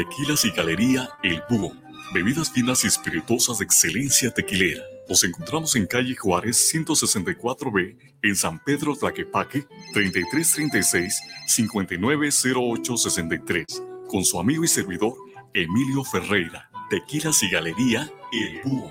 Tequilas y Galería El Búho. Bebidas finas y espirituosas de excelencia tequilera. Nos encontramos en calle Juárez 164B, en San Pedro Tlaquepaque, 3336-590863, con su amigo y servidor Emilio Ferreira. Tequilas y Galería El Búho.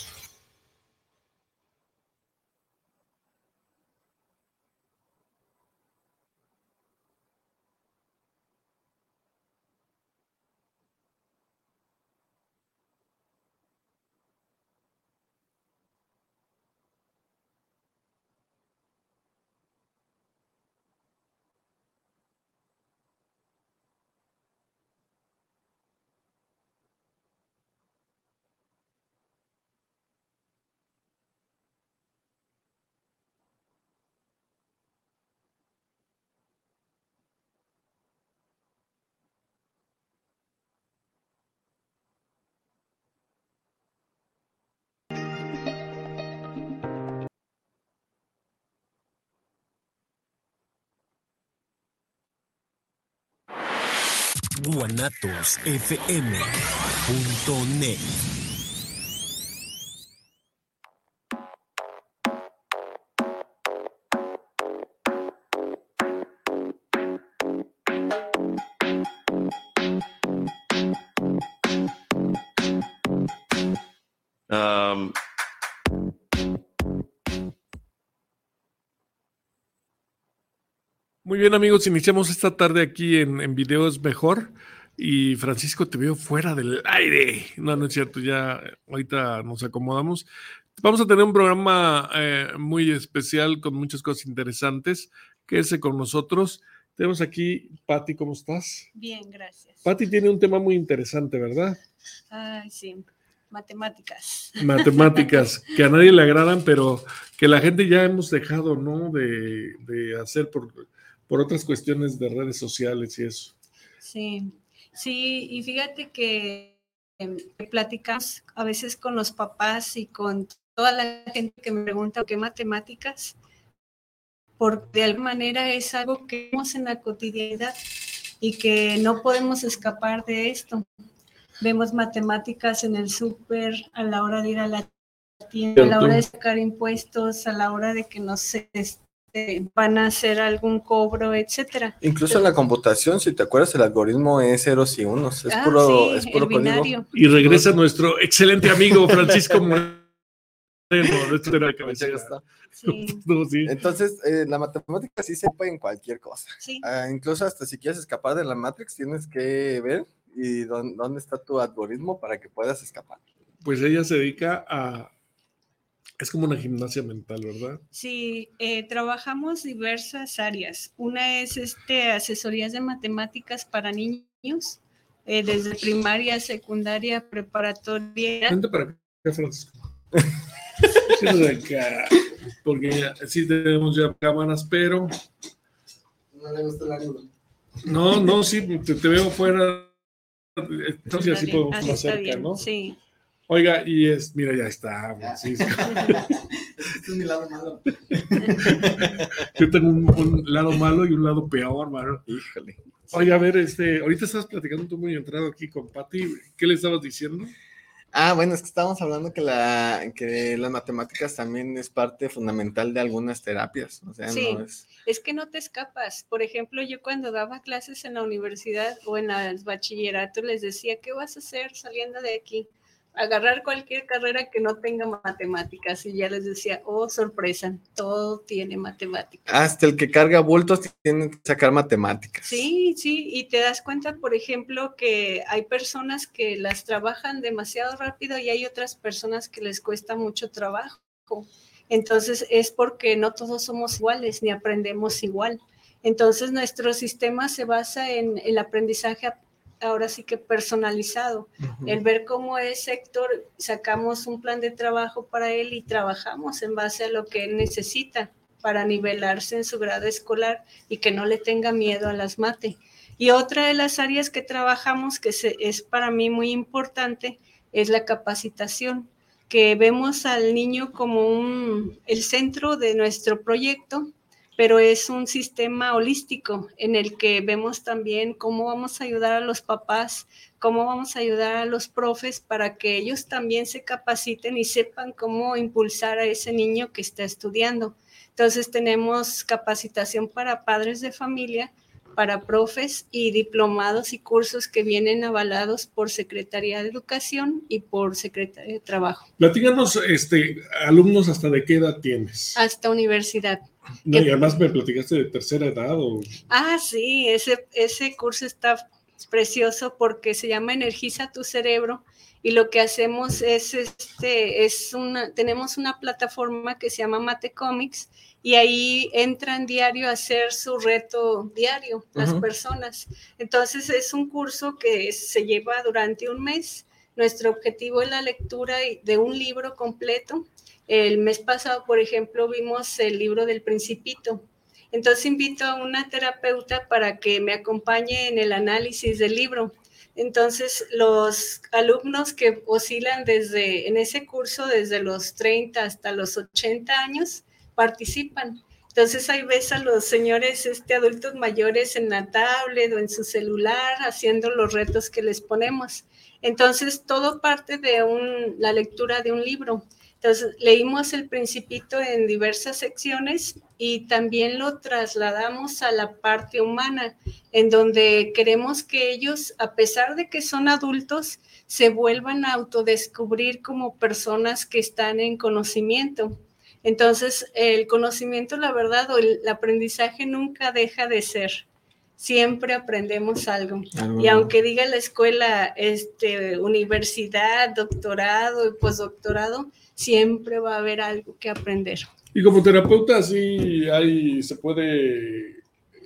guanatosfm.net Muy bien amigos, iniciamos esta tarde aquí en, en Videos Mejor y Francisco te veo fuera del aire. No, no es cierto, ya ahorita nos acomodamos. Vamos a tener un programa eh, muy especial con muchas cosas interesantes. Quédese con nosotros. Tenemos aquí, Patti, ¿cómo estás? Bien, gracias. Patti tiene un tema muy interesante, ¿verdad? Ay, sí, matemáticas. Matemáticas, que a nadie le agradan, pero que la gente ya hemos dejado, ¿no? De, de hacer por por otras cuestiones de redes sociales y eso. Sí, sí, y fíjate que eh, platicas a veces con los papás y con toda la gente que me pregunta qué matemáticas, porque de alguna manera es algo que vemos en la cotidianidad y que no podemos escapar de esto. Vemos matemáticas en el súper, a la hora de ir a la tienda, a la hora de sacar impuestos, a la hora de que no se este, van a hacer algún cobro, etcétera. Incluso en la computación, si te acuerdas, el algoritmo es ceros y unos, es Ah, puro, sí, es puro código. Y regresa nuestro excelente amigo Francisco. Sí. Entonces, eh, la matemática sí se ocupa en cualquier cosa. sí. Ah, incluso hasta si quieres escapar de la Matrix, tienes que ver y dónde, dónde está tu algoritmo para que puedas escapar. Pues ella se dedica a... Es como una gimnasia mental, ¿verdad? Sí, eh, trabajamos diversas áreas. Una es este, asesorías de matemáticas para niños, eh, desde primaria, secundaria, preparatoria. Vente para acá, Francisco. Acá, porque sí tenemos ya cámaras, pero No le gusta el ángulo. no, no, sí, te, te veo fuera. Entonces así podemos más cerca, bien, ¿no? Sí. Oiga, y es, mira, ya está, Francisco. Este es mi lado malo. Yo tengo un, un lado malo y un lado peor, mano. Híjole. Oiga, a ver, este, ahorita estabas platicando tú muy entrado aquí con Patti. ¿Qué le estabas diciendo? Ah, bueno, es que estábamos hablando que, la, que las matemáticas también es parte fundamental de algunas terapias. O sea, Sí. no es. Es que no te escapas. Por ejemplo, yo cuando daba clases en la universidad o en el bachillerato les decía, ¿qué vas a hacer saliendo de aquí? Agarrar cualquier carrera que no tenga matemáticas. Y ya les decía, oh, sorpresa, todo tiene matemáticas. Hasta el que carga bultos tiene que sacar matemáticas. Sí, sí, y te das cuenta, por ejemplo, que hay personas que las trabajan demasiado rápido y hay otras personas que les cuesta mucho trabajo. Entonces es porque no todos somos iguales ni aprendemos igual. Entonces nuestro sistema se basa en el aprendizaje ap- ahora sí que personalizado, el ver cómo es Héctor, sacamos un plan de trabajo para él y trabajamos en base a lo que él necesita. para nivelarse en su grado escolar y que no le tenga miedo a las mate. Y otra de las áreas que trabajamos, que es para mí muy importante, es la capacitación, que vemos al niño como un, el centro de nuestro proyecto, pero es un sistema holístico en el que vemos también cómo vamos a ayudar a los papás, cómo vamos a ayudar a los profes para que ellos también se capaciten y sepan cómo impulsar a ese niño que está estudiando. Entonces tenemos capacitación para padres de familia, para profes y diplomados y cursos que vienen avalados por Secretaría de Educación y por Secretaría de Trabajo. Platícanos, este, alumnos, ¿hasta de qué edad tienes? Hasta universidad. No, y además me platicaste de tercera edad. O... Ah, sí, ese, ese curso está precioso porque se llama Energiza tu cerebro y lo que hacemos es, este, es una, tenemos una plataforma que se llama Mate Comics y ahí entran diario a hacer su reto diario las personas. Entonces es un curso que se lleva durante un mes. Nuestro objetivo es la lectura de un libro completo. El mes pasado, por ejemplo, vimos el libro del Principito. Entonces invito a una terapeuta para que me acompañe en el análisis del libro. Entonces, los alumnos que oscilan desde, en ese curso desde los 30 hasta los 80 años, participan. Entonces ahí ves a los señores este, adultos mayores en la tablet o en su celular haciendo los retos que les ponemos. Entonces todo parte de un, la lectura de un libro. Entonces leímos el principito en diversas secciones y también lo trasladamos a la parte humana, en donde queremos que ellos, a pesar de que son adultos, se vuelvan a autodescubrir como personas que están en conocimiento. Entonces, el conocimiento, la verdad, o el aprendizaje nunca deja de ser. Siempre aprendemos algo. Y aunque diga la escuela, este, universidad, doctorado y postdoctorado, siempre va a haber algo que aprender. Y como terapeuta, sí hay, se puede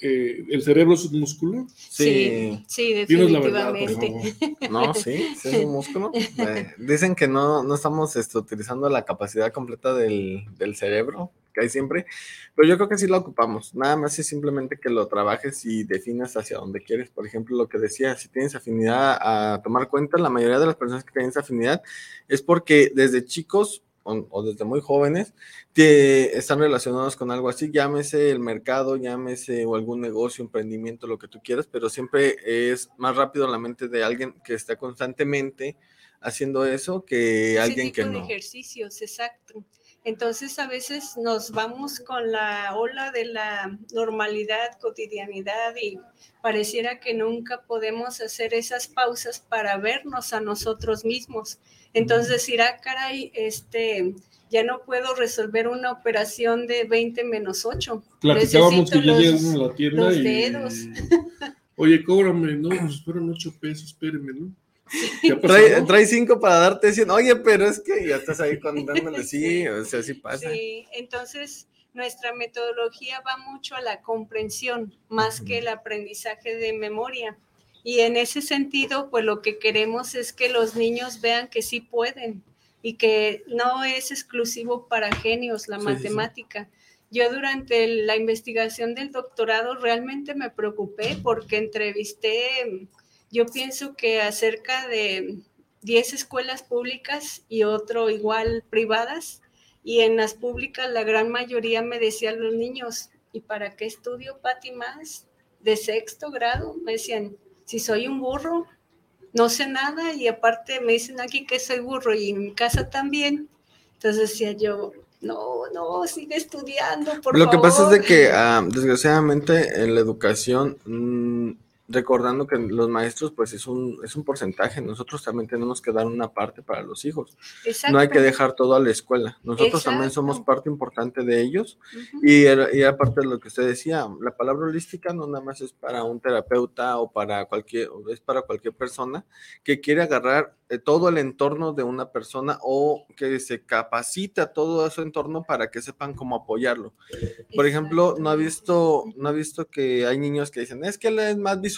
eh, el cerebro es un músculo? Sí, sí, definitivamente. no, sí, sí es un músculo. Eh, dicen que no, no estamos este, utilizando la capacidad completa del, del, cerebro que hay siempre, pero yo creo que sí lo ocupamos. Nada más es simplemente que lo trabajes y definas hacia dónde quieres. Por ejemplo, lo que decía, si tienes afinidad a tomar cuenta, la mayoría de las personas que tienen esa afinidad es porque desde chicos o, desde muy jóvenes, que están relacionados con algo así, llámese el mercado, llámese o algún negocio, emprendimiento, lo que tú quieras, pero siempre es más rápido la mente de alguien que está constantemente haciendo eso que alguien que no. De ejercicios, exacto. Entonces a veces nos vamos con la ola de la normalidad, cotidianidad y pareciera que nunca podemos hacer esas pausas para vernos a nosotros mismos. Entonces decir, ah, caray, este, ya no puedo resolver una operación de 20 menos 8. Platicábamos que ya llegan a la tienda los dedos. Oye, cóbrame, no, pues fueron 8 pesos, espéreme, ¿no? Trae, trae, cinco para darte 100. Oye, pero es que ya estás ahí contándole, sí, o sea, sí pasa. Sí, entonces nuestra metodología va mucho a la comprensión más que el aprendizaje de memoria. Y en ese sentido, pues lo que queremos es que los niños vean que sí pueden y que no es exclusivo para genios la matemática. Yo durante la investigación del doctorado realmente me preocupé porque entrevisté, yo pienso que acerca de 10 escuelas públicas y otro igual privadas, y en las públicas la gran mayoría me decían los niños, ¿y para qué estudio Pati más? De sexto grado, me decían, si soy un burro, no sé nada y aparte me dicen aquí que soy burro y en mi casa también. Entonces decía yo, no, no, sigue estudiando, por Lo que pasa es de que ah, desgraciadamente en la educación mm, recordando que los maestros pues es un, es un porcentaje, nosotros también tenemos que dar una parte para los hijos. No hay que dejar todo a la escuela, nosotros también somos parte importante de ellos. Y, y, aparte de lo que usted decía, la palabra holística no nada más es para un terapeuta o para cualquier, es para cualquier persona que quiere agarrar eh, todo el entorno de una persona o que se capacita todo su entorno para que sepan cómo apoyarlo. Por ejemplo, no ha visto, no ha visto que hay niños que dicen, es que él es más visual,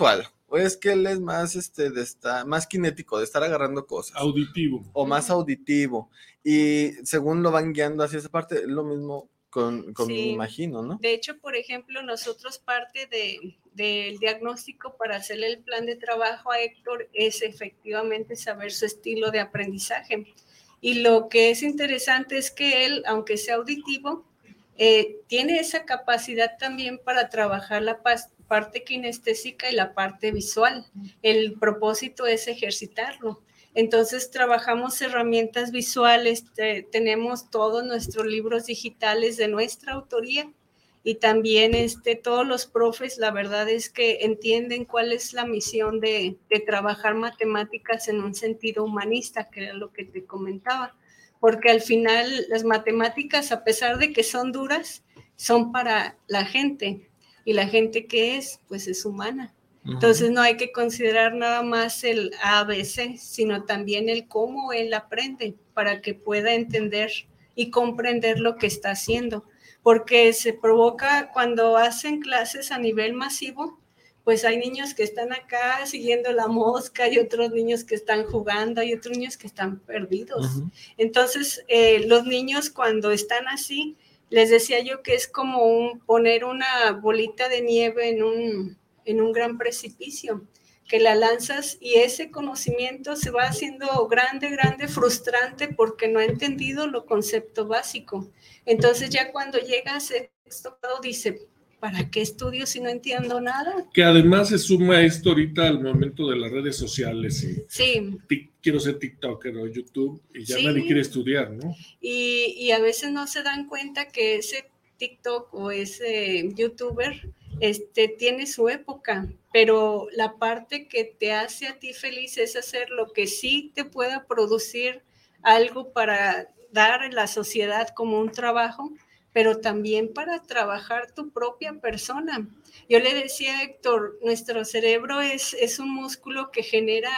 o es que él es más, este, de estar, más kinético, de estar agarrando cosas. Auditivo. O más auditivo. Y según lo van guiando hacia esa parte, es lo mismo con, con imagino, ¿no? De hecho, por ejemplo, nosotros parte de, del diagnóstico para hacerle el plan de trabajo a Héctor es efectivamente saber su estilo de aprendizaje. Y lo que es interesante es que él, aunque sea auditivo, eh, tiene esa capacidad también para trabajar la parte kinestésica y la parte visual. El propósito es ejercitarlo. Entonces trabajamos herramientas visuales, tenemos todos nuestros libros digitales de nuestra autoría y también este, todos los profes, la verdad es que entienden cuál es la misión de, de trabajar matemáticas en un sentido humanista, que era lo que te comentaba, porque al final las matemáticas, a pesar de que son duras, son para la gente y la gente que es, pues es humana. Entonces no hay que considerar nada más el ABC, sino también el cómo él aprende para que pueda entender y comprender lo que está haciendo. Porque se provoca cuando hacen clases a nivel masivo, pues hay niños que están acá siguiendo la mosca y otros niños que están jugando, y otros niños que están perdidos. Entonces, eh, los niños cuando están así, les decía yo que es como un, poner una bolita de nieve en un, en un gran precipicio, que la lanzas y ese conocimiento se va haciendo grande, grande, frustrante porque no ha entendido lo concepto básico. Entonces ya cuando llega a sexto grado dice, ¿para qué estudio si no entiendo nada? Que además se suma esto ahorita al momento de las redes sociales. Y sí. Quiero ser TikToker o YouTube y ya nadie quiere estudiar, ¿no? Y, y a veces no se dan cuenta que ese TikTok o ese YouTuber este, tiene su época, pero la parte que te hace a ti feliz es hacer lo que sí te pueda producir algo para dar en la sociedad como un trabajo, pero también para trabajar tu propia persona. Yo le decía a Héctor, nuestro cerebro es, es un músculo que genera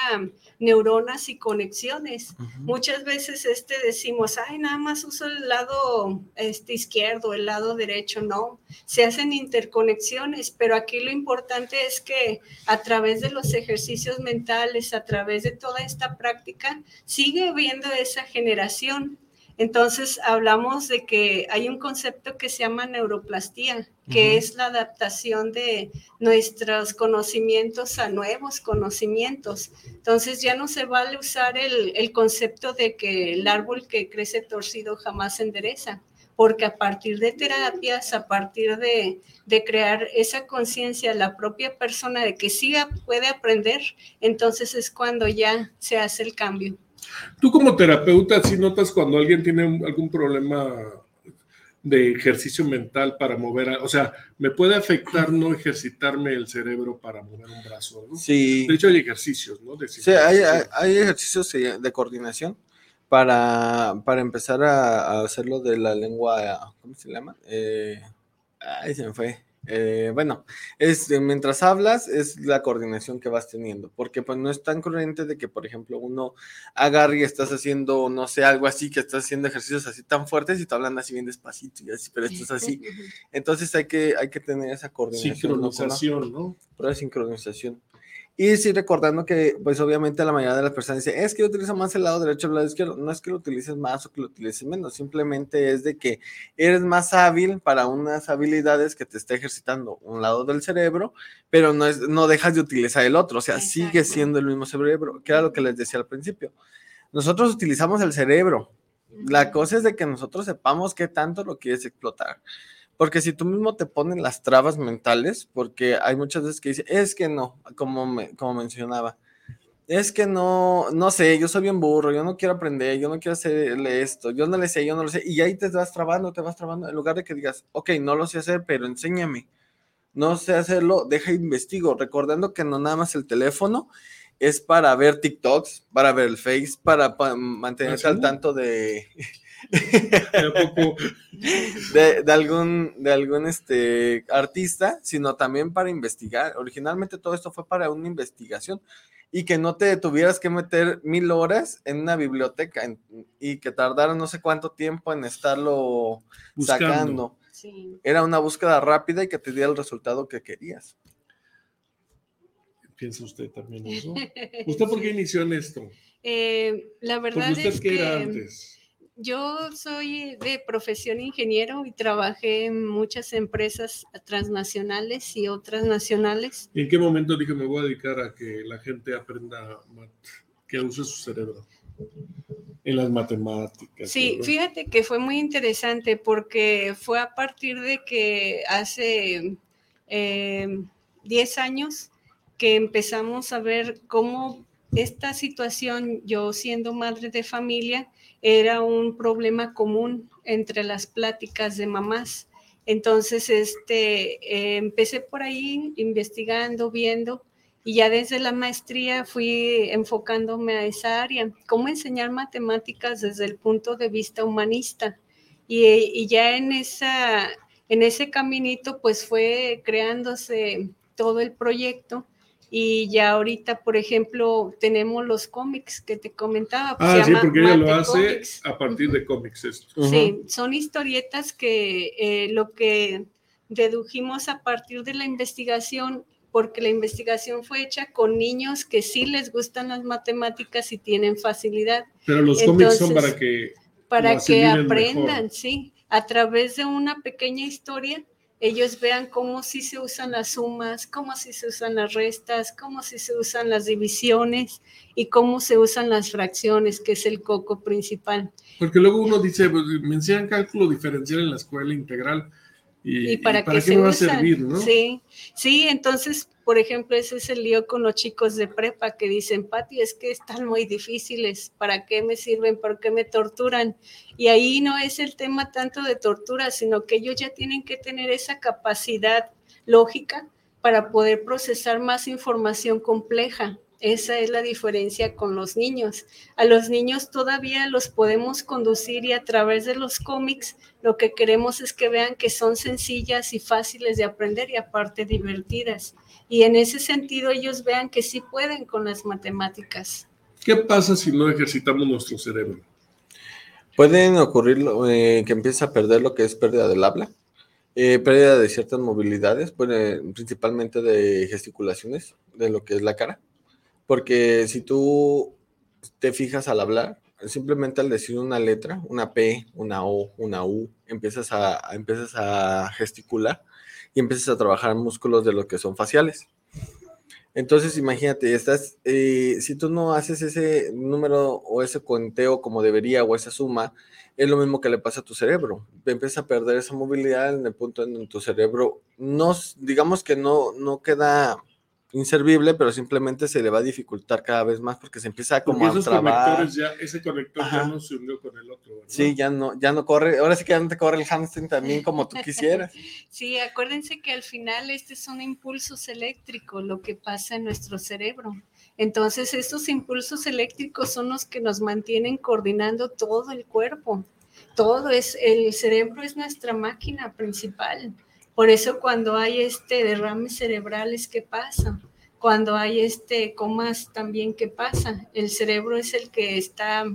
neuronas y conexiones. Muchas veces este decimos, ay, nada más uso el lado este, izquierdo, el lado derecho. No, se hacen interconexiones, pero aquí lo importante es que a través de los ejercicios mentales, a través de toda esta práctica, sigue habiendo esa generación entonces hablamos de que hay un concepto que se llama neuroplastía, que es la adaptación de nuestros conocimientos a nuevos conocimientos. Entonces ya no se vale usar el, concepto de que el árbol que crece torcido jamás endereza, porque a partir de terapias, a partir de, de crear esa conciencia, la propia persona de que sí puede aprender, entonces es cuando ya se hace el cambio. Tú como terapeuta, si notas cuando alguien tiene algún problema de ejercicio mental para mover, o sea, me puede afectar no ejercitarme el cerebro para mover un brazo, ¿no? Sí. De hecho, hay ejercicios, ¿no? sí, hay, hay, ejercicios de coordinación para, para empezar a, hacerlo de la lengua, ¿cómo se llama? Eh, ay, se me fue. Eh, bueno, es mientras hablas es la coordinación que vas teniendo, porque pues no es tan corriente de que, por ejemplo, uno agarre y estás haciendo, no sé, algo así, que estás haciendo ejercicios así tan fuertes y te hablan así bien despacito y así, pero esto es así. Entonces hay que, hay que tener esa coordinación. Sincronización, ¿no? Prueba de sincronización. Y sí, recordando que, pues obviamente la mayoría de las personas dice, es que yo utilizo más el lado derecho o el lado izquierdo. No es que lo utilices más o que lo utilices menos, simplemente es de que eres más hábil para unas habilidades que te está ejercitando un lado del cerebro, pero no, es, no dejas de utilizar el otro, o sea, sigue siendo el mismo cerebro, que era lo que les decía al principio. Nosotros utilizamos el cerebro. La cosa es de que nosotros sepamos qué tanto lo quieres explotar. Porque si tú mismo te pones las trabas mentales, porque hay muchas veces que dicen, es que no, como, me, como mencionaba, es que no, no sé, yo soy bien burro, yo no quiero aprender, yo no quiero hacerle esto, yo no le sé, yo no lo sé, y ahí te vas trabando, te vas trabando, en lugar de que digas, ok, no lo sé hacer, pero enséñame, no sé hacerlo, deja investigo, recordando que no nada más el teléfono es para ver TikToks, para ver el Face, para, mantenerse al tanto de... de, de, algún, de algún este, artista, sino también para investigar. Originalmente todo esto fue para una investigación y que no te tuvieras que meter mil horas en una biblioteca y que tardara no sé cuánto tiempo en estarlo sacando. Era una búsqueda rápida y que te diera el resultado que querías. ¿Piensa usted también eso? ¿Usted por qué inició en esto? Eh, la verdad es que... antes? Yo soy de profesión ingeniero y trabajé en muchas empresas transnacionales y otras nacionales. ¿Y en qué momento dije me voy a dedicar a que la gente aprenda, que use su cerebro? En las matemáticas. Sí, fíjate que fue muy interesante porque fue a partir de que hace 10 eh, años que empezamos a ver cómo esta situación, yo siendo madre de familia, era un problema común entre las pláticas de mamás. Entonces, este, eh, empecé por ahí investigando, viendo, y ya desde la maestría fui enfocándome a esa área, cómo enseñar matemáticas desde el punto de vista humanista. Y, y ya en, esa, en ese caminito, pues fue creándose todo el proyecto y ya ahorita, por ejemplo, tenemos los cómics que te comentaba. Pues, ah, sí, porque ella lo hace a partir de cómics. Esto. Sí, son historietas que eh, lo que dedujimos a partir de la investigación, porque la investigación fue hecha con niños que sí les gustan las matemáticas y tienen facilidad. Pero los cómics son para que... Para que aprendan, sí, a través de una pequeña historia ellos vean cómo sí se usan las sumas, cómo sí se usan las restas, cómo sí se usan las divisiones y cómo se usan las fracciones, que es el coco principal. Porque luego uno dice, pues, me enseñan cálculo diferencial en la escuela integral, ¿Y, para, qué, se va a servir? ¿no? Sí, sí, entonces, por ejemplo, ese es el lío con los chicos de prepa que dicen, Pati, es que están muy difíciles, ¿para qué me sirven? ¿Por qué me torturan? Y ahí no es el tema tanto de tortura, sino que ellos ya tienen que tener esa capacidad lógica para poder procesar más información compleja. Esa es la diferencia con los niños. A los niños todavía los podemos conducir y a través de los cómics lo que queremos es que vean que son sencillas y fáciles de aprender y aparte divertidas. Y en ese sentido ellos vean que sí pueden con las matemáticas. ¿Qué pasa si no ejercitamos nuestro cerebro? Pueden ocurrir eh, que empiece a perder lo que es pérdida del habla, eh, pérdida de ciertas movilidades, principalmente de gesticulaciones, de lo que es la cara porque si tú te fijas al hablar, simplemente al decir una letra, una P, una O, una U, empiezas a, empiezas a gesticular y empiezas a trabajar músculos de lo que son faciales. Entonces, imagínate, estás, eh, si tú no haces ese número o ese conteo como debería o esa suma, es lo mismo que le pasa a tu cerebro. Empieza a perder esa movilidad en el punto en tu cerebro no, digamos que no, no queda inservible, pero simplemente se le va a dificultar cada vez más porque se empieza como a trabar. Ya, ese conector ya no se unió con el otro. Sí, ya no, ya no corre, ahora sí que ya no te corre el hamstring también como tú quisieras. sí, acuérdense que al final este son impulsos eléctricos, lo que pasa en nuestro cerebro. Entonces, estos impulsos eléctricos son los que nos mantienen coordinando todo el cuerpo. Todo es, el cerebro es nuestra máquina principal. Por eso cuando hay este derrames cerebrales, ¿qué pasa? Cuando hay este comas también, ¿qué pasa? El cerebro es el que está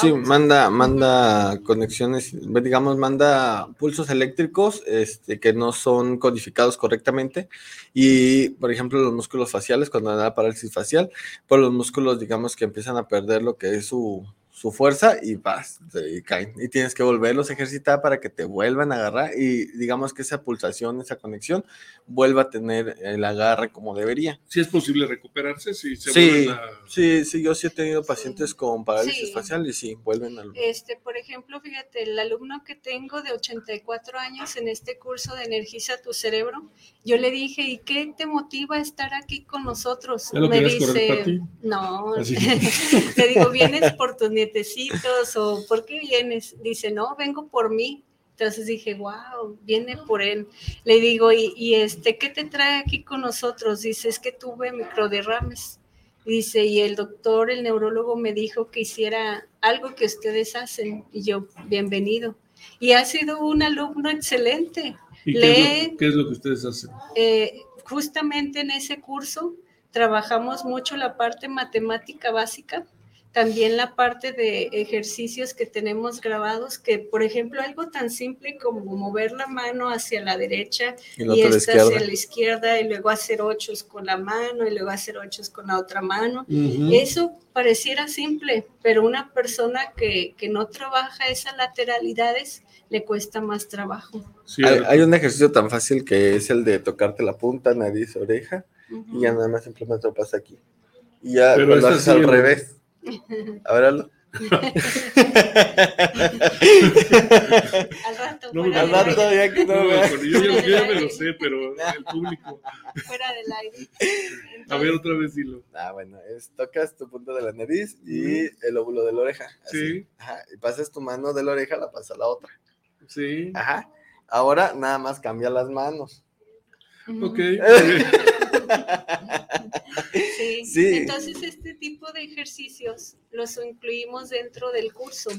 Sí, manda, manda conexiones, digamos, manda pulsos eléctricos este, que no son codificados correctamente. Y, por ejemplo, los músculos faciales, cuando da parálisis facial, por los músculos, digamos, que empiezan a perder lo que es su, su fuerza y vas, y caen. Y tienes que volverlos a ejercitar para que te vuelvan a agarrar y digamos que esa pulsación, esa conexión vuelva a tener el agarre como debería. Si es posible recuperarse, si se sí, a... sí, sí, yo sí he tenido pacientes con parálisis facial y sí, vuelven a... Este, por ejemplo, fíjate, el alumno que tengo de 84 años en este curso de Energiza tu cerebro, yo le dije, ¿y qué te motiva a estar aquí con nosotros? Me dice, no, te digo, vienes por tus nietecitos o ¿por qué vienes? Dice, no, vengo por mí. Entonces dije, wow, viene por él. Le digo, ¿y, este qué te trae aquí con nosotros? Dice, es que tuve microderrames. Dice, y el doctor, el neurólogo me dijo que hiciera algo que ustedes hacen. Y yo, bienvenido. Y ha sido un alumno excelente. ¿Y qué, es lo, que ustedes hacen? Eh, justamente en ese curso trabajamos mucho la parte matemática básica también la parte de ejercicios que tenemos grabados, que por ejemplo algo tan simple como mover la mano hacia la derecha y, esta hacia la izquierda y luego hacer ochos con la mano y luego hacer ochos con la otra mano. Eso pareciera simple, pero una persona que, que, no trabaja esas lateralidades le cuesta más trabajo. hay, un ejercicio tan fácil que es el de tocarte la punta, nariz, oreja, y ya nada más simplemente lo pasa aquí. Y ya lo haces al revés a ver, Aldo. al rato, no, al rato ya que no, yo, yo, ya me lo sé, pero el público. Fuera del aire. a ver, otra vez dilo. Ah, bueno, es, tocas tu punta de la nariz y el óvulo de la oreja. Sí. Ajá, y pasas tu mano de la oreja, la pasas a la otra. Sí. Ajá. Ahora nada más cambia las manos. Ok. Sí. Entonces, este tipo de ejercicios los incluimos dentro del curso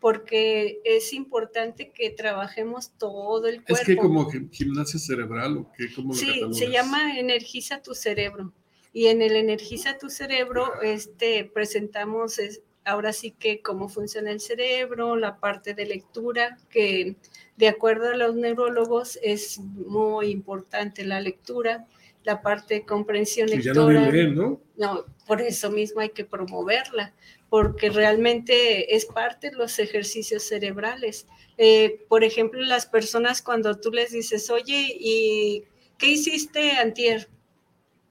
porque es importante que trabajemos todo el cuerpo. Es que como gimnasia cerebral o qué, ¿cómo Sí, se llama Energiza tu cerebro. Y en el Energiza tu cerebro este, presentamos ahora sí que cómo funciona el cerebro, la parte de lectura, que de acuerdo a los neurólogos es muy importante la lectura la parte de comprensión lectora. ¿no? No, por eso mismo hay que promoverla, porque realmente es parte de los ejercicios cerebrales. Eh, por ejemplo, las personas cuando tú les dices, oye, ¿y qué hiciste antier?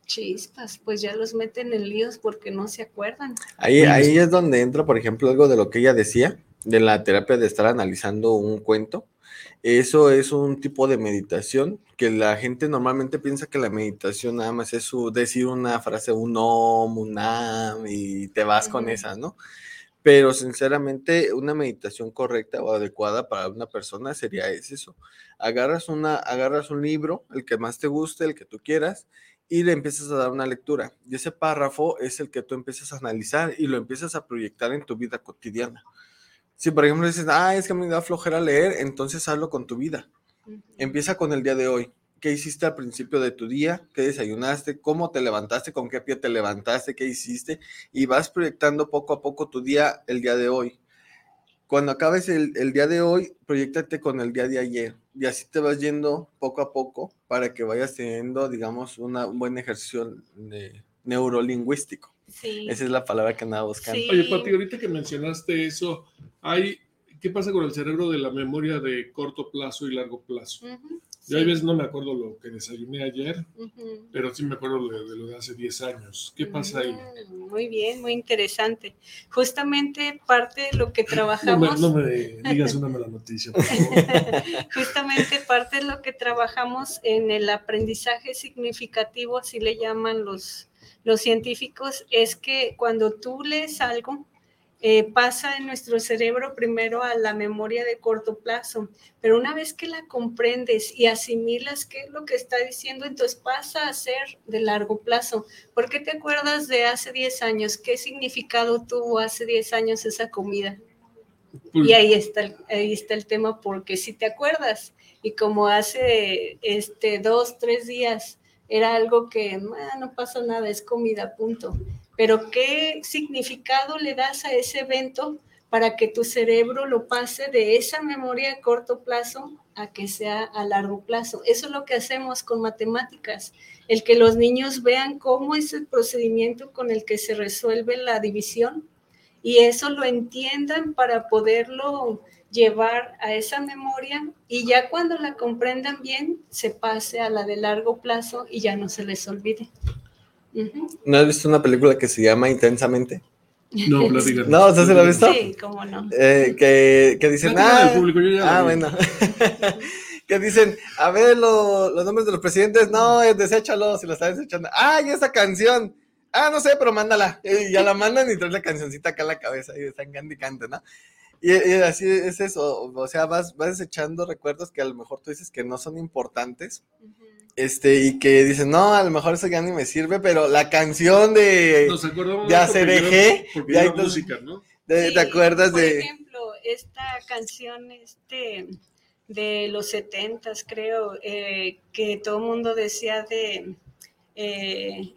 Chispas, pues ya los meten en líos porque no se acuerdan. Ahí, ahí es donde entra, por ejemplo, algo de lo que ella decía, de la terapia de estar analizando un cuento eso es un tipo de meditación que la gente normalmente piensa que la meditación nada más es su, decir una frase, un om, un am, y te vas con esa, ¿no? Pero sinceramente, una meditación correcta o adecuada para una persona sería eso. Agarras, una, agarras un libro, el que más te guste, el que tú quieras, y le empiezas a dar una lectura. Y ese párrafo es el que tú empiezas a analizar y lo empiezas a proyectar en tu vida cotidiana. Si por ejemplo dices, ah, es que me da flojera leer, entonces hazlo con tu vida. Empieza con el día de hoy. ¿Qué hiciste al principio de tu día? ¿Qué desayunaste? ¿Cómo te levantaste? ¿Con qué pie te levantaste? ¿Qué hiciste? Y vas proyectando poco a poco tu día el día de hoy. Cuando acabes el, el día de hoy, proyectate con el día de ayer. Y así te vas yendo poco a poco para que vayas teniendo, digamos, una, un buen ejercicio de, neurolingüístico. Esa es la palabra que andaba buscando. Oye, Pati, ahorita que mencionaste eso, hay, ¿qué pasa con el cerebro de la memoria de corto plazo y largo plazo? Yo a veces no me acuerdo lo que desayuné ayer, pero sí me acuerdo de, lo de hace 10 años. ¿Qué pasa ahí? Mm, muy bien, muy interesante. Justamente parte de lo que trabajamos... No me, digas una mala noticia, por favor. Justamente parte de lo que trabajamos en el aprendizaje significativo, así le llaman los, los científicos, es que cuando tú lees algo, eh, pasa en nuestro cerebro primero a la memoria de corto plazo, pero una vez que la comprendes y asimilas qué es lo que está diciendo, entonces pasa a ser de largo plazo. ¿Por qué te acuerdas de hace 10 años? ¿Qué significado tuvo hace 10 años esa comida? Pues y ahí está, el, ahí está el tema, porque si te acuerdas, y como hace este, dos, tres días era algo que ah, no pasa nada, es comida, punto pero ¿qué significado le das a ese evento para que tu cerebro lo pase de esa memoria a corto plazo a que sea a largo plazo? Eso es lo que hacemos con matemáticas, el que los niños vean cómo es el procedimiento con el que se resuelve la división y eso lo entiendan para poderlo llevar a esa memoria y ya cuando la comprendan bien se pase a la de largo plazo y ya no se les olvide. ¿No has visto una película que se llama Intensamente? No, no No, ¿se la has visto? Sí, cómo no. Eh, que, que, dicen, ah, ah bueno. que dicen, a ver los nombres de los presidentes, no, deséchalos, si lo están desechando. ¡Ay, esa canción! Ah, no sé, pero mándala. Y ya la mandan y traes la cancioncita acá en la cabeza y están cante ¿no? Y, así es eso, o sea, vas, vas desechando recuerdos que a lo mejor tú dices que no son importantes, este, y que dicen, no, a lo mejor eso ya ni me sirve, pero la canción de Ya se dejé, ya música, ¿no? ¿Te acuerdas de...? Por ejemplo, esta canción este, de los setentas, creo, eh, que todo el mundo decía de... Eh,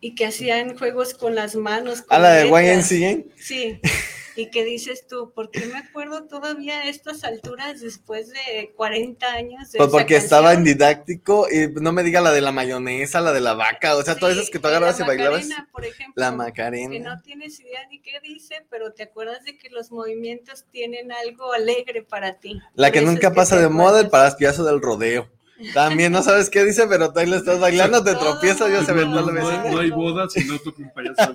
y que hacían juegos con las manos. ¿A la de YNCA? Sí. y que dices tú, ¿por qué me acuerdo todavía a estas alturas después de 40 años? pues porque estaba en didáctico y no me diga la de la mayonesa, la de la vaca, o sea, todas esas que tú agarrabas y bailabas. Por ejemplo, la Macarena. Que no tienes idea ni qué dice, pero te acuerdas de que los movimientos tienen algo alegre para ti. La que nunca pasa de moda, el paraspiazo del rodeo. También no sabes qué dice, pero tú ahí lo estás bailando, te tropiezas, ya se ve no, no, hay bodas si no toca un payaso.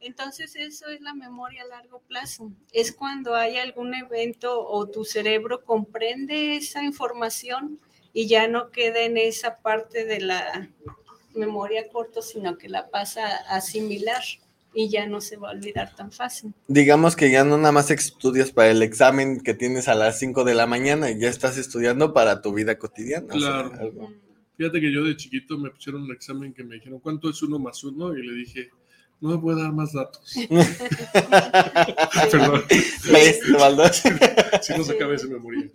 Entonces eso es la memoria a largo plazo. Es cuando hay algún evento o tu cerebro comprende esa información y ya no queda en esa parte de la memoria corto, sino que la pasa a asimilar y ya no se va a olvidar tan fácil. Digamos que ya no nada más estudias para el examen que tienes a las 5 de la mañana, ya estás estudiando para tu vida cotidiana. Claro. Fíjate que yo de chiquito me pusieron un examen que me dijeron, ¿cuánto es uno más uno? Y le dije, no me puedo dar más datos. Perdón. si no se acaba ese memoria.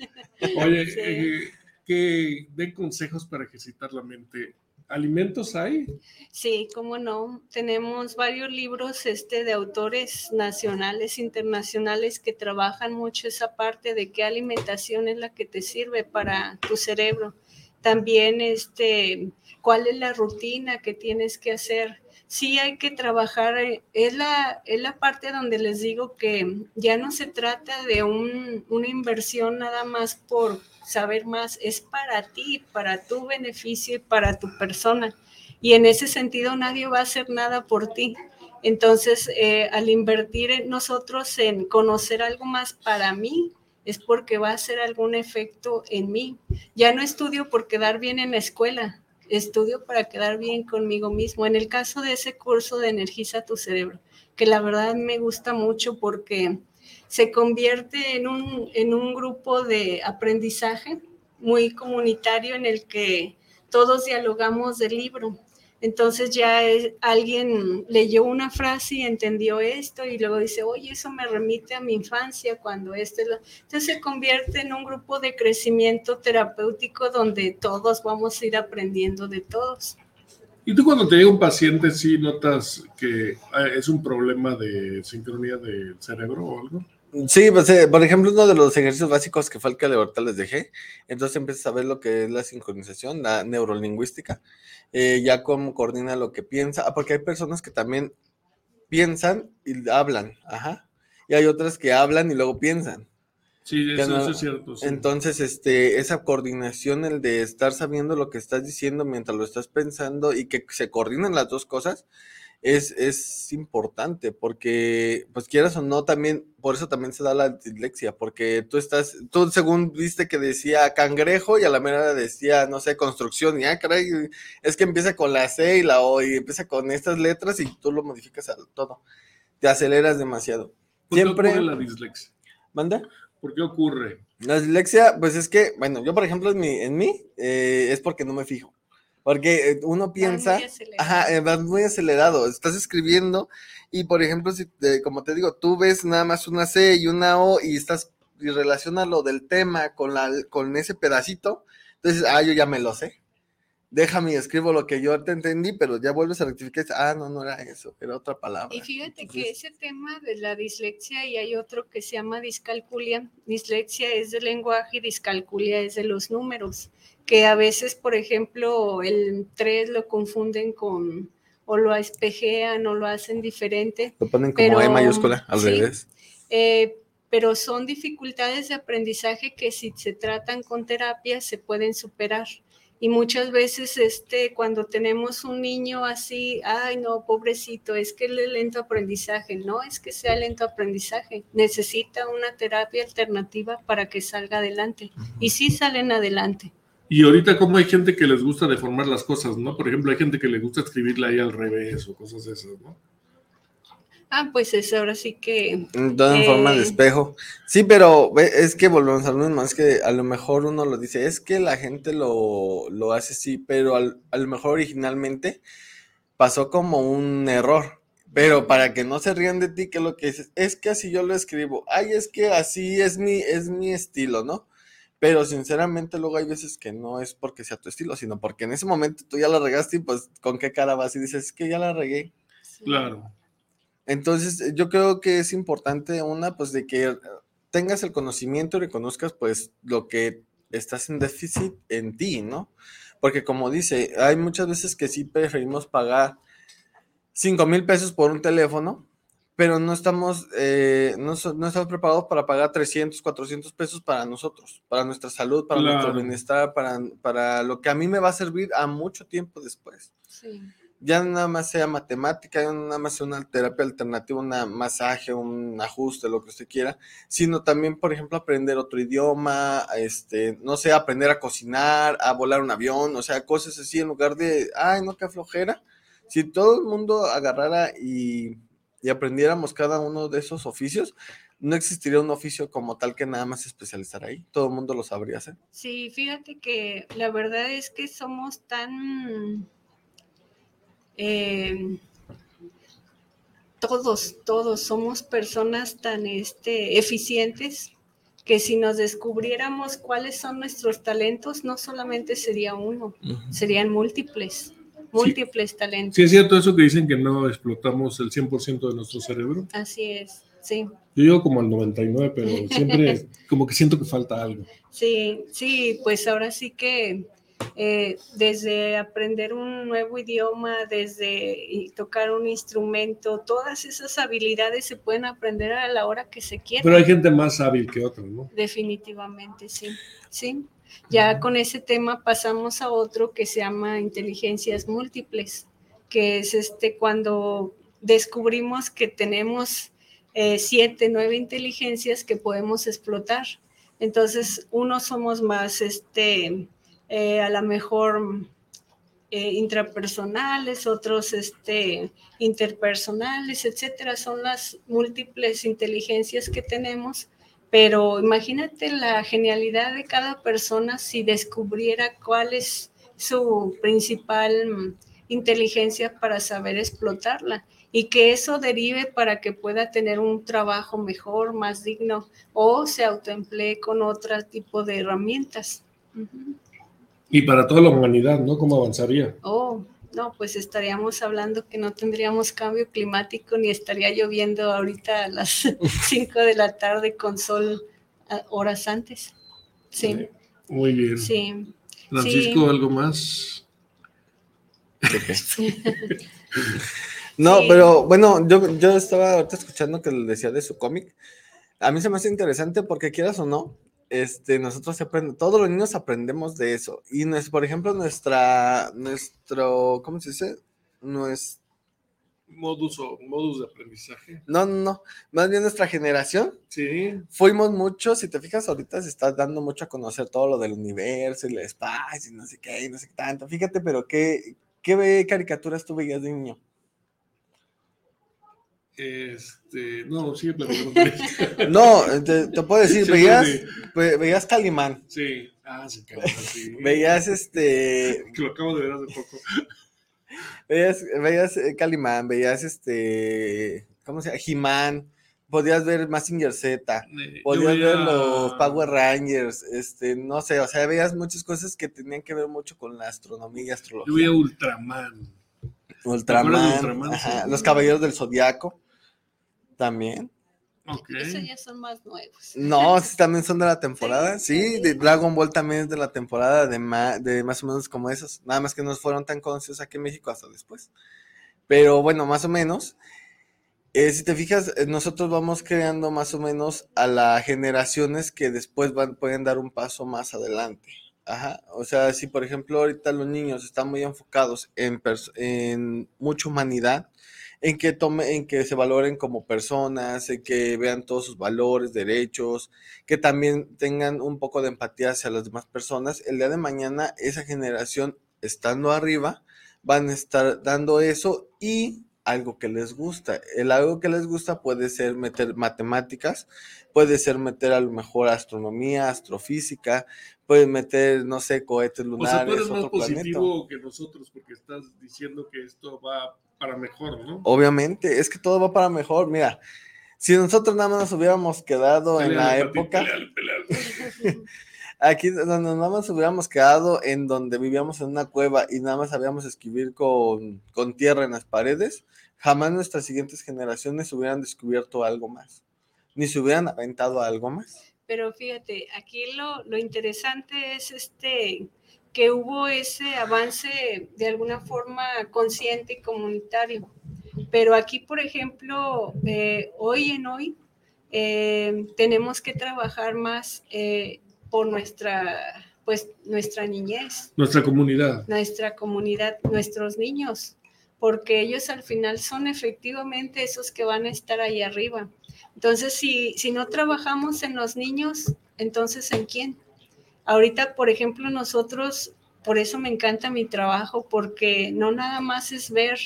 Oye, eh, que den consejos para ejercitar la mente. ¿Alimentos hay? Sí, cómo no. Tenemos varios libros este, de autores nacionales, internacionales, que trabajan mucho esa parte de qué alimentación es la que te sirve para tu cerebro. También este, cuál es la rutina que tienes que hacer sí hay que trabajar, es la, es la parte donde les digo que ya no se trata de una inversión nada más por saber más, es para ti, para tu beneficio y para tu persona. Y en ese sentido nadie va a hacer nada por ti. Entonces, eh, al invertir nosotros en conocer algo más para mí, es porque va a hacer algún efecto en mí. Ya no estudio por quedar bien en la escuela, estudio para quedar bien conmigo mismo. En el caso de ese curso de Energiza tu cerebro, que la verdad me gusta mucho porque se convierte en un, en un grupo de aprendizaje muy comunitario en el que todos dialogamos del libro. Entonces ya alguien leyó una frase y entendió esto y luego dice, oye, eso me remite a mi infancia cuando este... Entonces se convierte en un grupo de crecimiento terapéutico donde todos vamos a ir aprendiendo de todos. ¿Y tú cuando te llega un paciente, sí notas que eh, es un problema de sincronía del cerebro o algo? Sí, pues, eh, por ejemplo, uno de los ejercicios básicos que fue el que ahorita les dejé, entonces empiezas a ver lo que es la sincronización, la neurolingüística, eh, ya cómo coordina lo que piensa, ah, porque hay personas que también piensan y hablan, ajá, y hay otras que hablan y luego piensan. Sí, eso, es cierto. Entonces, este, esa coordinación, el de estar sabiendo lo que estás diciendo mientras lo estás pensando y que se coordinen las dos cosas, es, es importante porque, pues quieras o no, también, por eso también se da la dislexia, porque tú estás, tú según viste que decía cangrejo y a la mera decía, no sé, construcción, y ah, caray, es que empieza con la C y la O y empieza con estas letras y tú lo modificas a todo. Te aceleras demasiado. ¿Por Siempre... qué ocurre la dislexia? ¿Manda? ¿Por qué ocurre? La dislexia, pues es que, bueno, yo por ejemplo en mí, en mí eh, es porque no me fijo. Porque eh, uno piensa, ajá, eh, vas muy acelerado, estás escribiendo y por ejemplo, si como te digo, tú ves nada más una C y una O y estás y relaciona lo del tema con la con ese pedacito, entonces, ah, yo ya me lo sé. Déjame y escribo lo que yo te entendí, pero ya vuelves a rectificar, ah, no, no era eso, era otra palabra. Y fíjate que ese tema de la dislexia y hay otro que se llama discalculia. Dislexia es de lenguaje y discalculia es de los números que a veces, por ejemplo, el 3 lo confunden con o lo espejean o lo hacen diferente. Lo ponen como E mayúscula, al revés. Eh, pero son dificultades de aprendizaje que si se tratan con terapia se pueden superar. Y muchas veces este, cuando tenemos un niño así, ay no, pobrecito, es que es lento aprendizaje. No es que sea lento aprendizaje, necesita una terapia alternativa para que salga adelante. Y sí salen adelante. Y ahorita como hay gente que les gusta deformar las cosas, ¿no? Por ejemplo, hay gente que le gusta escribirla ahí al revés o cosas esas, ¿no? Ah, pues es ahora sí que... Todo en forma de eh, espejo. Sí, pero es que volvemos a lo mismo, es que a lo mejor uno lo dice, es que la gente lo, lo hace sí, pero a lo mejor originalmente pasó como un error. Pero para que no se rían de ti, que lo que dices, es que así yo lo escribo. Ay, es que así es mi, es mi estilo, ¿no? Pero sinceramente luego hay veces que no es porque sea tu estilo, sino porque en ese momento tú ya la regaste y pues con qué cara vas y dices, es que ya la regué. Claro. Entonces yo creo que es importante una, pues de que tengas el conocimiento y reconozcas pues lo que estás en déficit en ti, ¿no? Porque como dice, hay muchas veces que sí preferimos pagar 5 mil pesos por un teléfono, pero no estamos, eh, no, estamos preparados para pagar 300, 400 pesos para nosotros, para nuestra salud, para nuestro bienestar, para, para lo que a mí me va a servir a mucho tiempo después. Sí. Ya nada más sea matemática, ya nada más sea una terapia alternativa, un masaje, un ajuste, lo que usted quiera, sino también, por ejemplo, aprender otro idioma, este, no sé, aprender a cocinar, a volar un avión, o sea, cosas así, en lugar de, ay, no, qué flojera. Si todo el mundo agarrara y y aprendiéramos cada uno de esos oficios, no existiría un oficio como tal que nada más especializar ahí. Todo el mundo lo sabría hacer. Sí, fíjate que la verdad es que somos tan... Eh, todos, todos somos personas tan este, eficientes que si nos descubriéramos cuáles son nuestros talentos, no solamente sería uno, serían múltiples múltiples talentos. Sí, es cierto eso que dicen que no explotamos el 100% de nuestro cerebro. Así es, sí. Yo digo como el 99, pero siempre como que siento que falta algo. Sí, sí, pues ahora sí que eh, desde aprender un nuevo idioma, desde tocar un instrumento, todas esas habilidades se pueden aprender a la hora que se quiera. Pero hay gente más hábil que otra, ¿no? Definitivamente, sí, sí. Ya con ese tema pasamos a otro que se llama inteligencias múltiples, que es este cuando descubrimos que tenemos eh, siete, nueve inteligencias que podemos explotar. Entonces, unos somos más, este, eh, a lo mejor eh, intrapersonales, otros este, interpersonales, etcétera. Son las múltiples inteligencias que tenemos pero imagínate la genialidad de cada persona si descubriera cuál es su principal mm, inteligencia para saber explotarla y que eso derive para que pueda tener un trabajo mejor, más digno o se autoemplee con otro tipo de herramientas. Y para toda la humanidad, ¿no? ¿Cómo avanzaría? Oh, no, pues estaríamos hablando que no tendríamos cambio climático ni estaría lloviendo ahorita a las 5 de la tarde con sol horas antes. Sí. Muy bien. Sí. Francisco, ¿algo más? no, pero bueno, yo, yo estaba ahorita escuchando que le decía de su cómic. A mí se me hace interesante porque quieras o no, este, nosotros aprendemos, todos los niños aprendemos de eso. Y por ejemplo, nuestra, nuestro, ¿cómo se dice? Nuestro modus o modus de aprendizaje. No, no, no, más bien nuestra generación. Sí. Fuimos muchos, si te fijas ahorita se está dando mucho a conocer todo lo del universo y el espacio y no sé qué, y no sé qué tanto. Fíjate, pero qué, qué caricaturas tú veías de niño. Este, no, sigue platicando. no, te, puedo decir, veías, veías Calimán. Sí, ah, sí, sí. Veías este. Que lo acabo de ver hace poco. Veías, veías eh, Calimán, veías este. ¿Cómo se llama? He-Man. Podías ver Massinger Z, eh, podías ver los Power Rangers, este, no sé, o sea, veías muchas cosas que tenían que ver mucho con la astronomía y astrología. Yo veía Ultraman. Ultraman, los Caballeros del Zodiaco. También. Okay. Esos ya son más nuevos. No, sí, también son de la temporada. Sí, de Dragon Ball también es de la temporada de, de más o menos como esos. Nada más que no fueron tan conocidos aquí en México hasta después. Pero bueno, más o menos. Eh, si te fijas, eh, nosotros vamos creando más o menos a las generaciones que después van, pueden dar un paso más adelante. Ajá. O sea, si por ejemplo ahorita los niños están muy enfocados en, en mucha humanidad, en que, tome, en que se valoren como personas, en que vean todos sus valores, derechos, que también tengan un poco de empatía hacia las demás personas. El día de mañana, esa generación estando arriba, van a estar dando eso y algo que les gusta. El algo que les gusta puede ser meter matemáticas, puede ser meter a lo mejor astronomía, astrofísica, puede meter, no sé, cohetes lunares. O sea, tú eres más positivo que nosotros porque estás diciendo que esto va para mejor, ¿no? Obviamente, es que todo va para mejor. Mira, si nosotros nada más nos hubiéramos quedado en la época. aquí donde nada más hubiéramos quedado en donde vivíamos en una cueva y nada más sabíamos escribir con, con tierra en las paredes, jamás nuestras siguientes generaciones hubieran descubierto algo más, ni se hubieran aventado algo más. Pero fíjate, aquí lo, lo interesante es este que hubo ese avance de alguna forma consciente y comunitario. Pero aquí, por ejemplo, eh, hoy en hoy, eh, tenemos que trabajar más eh, por nuestra, pues, nuestra niñez. Nuestra comunidad. Nuestra comunidad, nuestros niños, porque ellos al final son efectivamente esos que van a estar ahí arriba. Entonces, si, si no trabajamos en los niños, entonces ¿en quién? Ahorita, por ejemplo, nosotros, por eso me encanta mi trabajo, porque no nada más es ver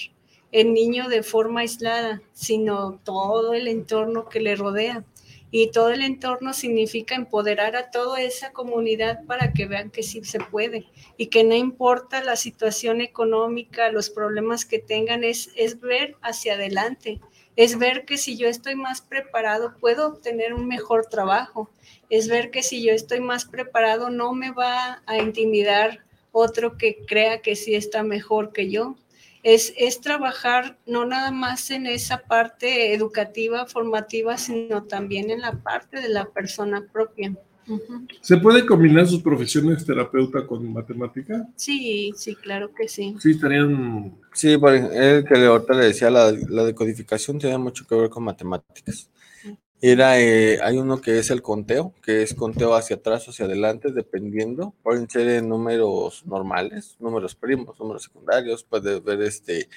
el niño de forma aislada, sino todo el entorno que le rodea. Y todo el entorno significa empoderar a toda esa comunidad para que vean que sí se puede. Y que no importa la situación económica, los problemas que tengan, es, es ver hacia adelante, es ver que si yo estoy más preparado puedo obtener un mejor trabajo, es ver que si yo estoy más preparado no me va a intimidar otro que crea que sí está mejor que yo es, es trabajar no nada más en esa parte educativa, formativa, sino también en la parte de la persona propia. ¿Se puede combinar sus profesiones terapeuta con matemática? Sí, sí, claro que sí. Sí, estarían... Sí, el que ahorita le decía, la, la decodificación tiene mucho que ver con matemáticas. Era, eh, hay uno que es el conteo, que es conteo hacia atrás o hacia adelante, dependiendo. Pueden ser números normales, números primos, números secundarios. Puedes ver este,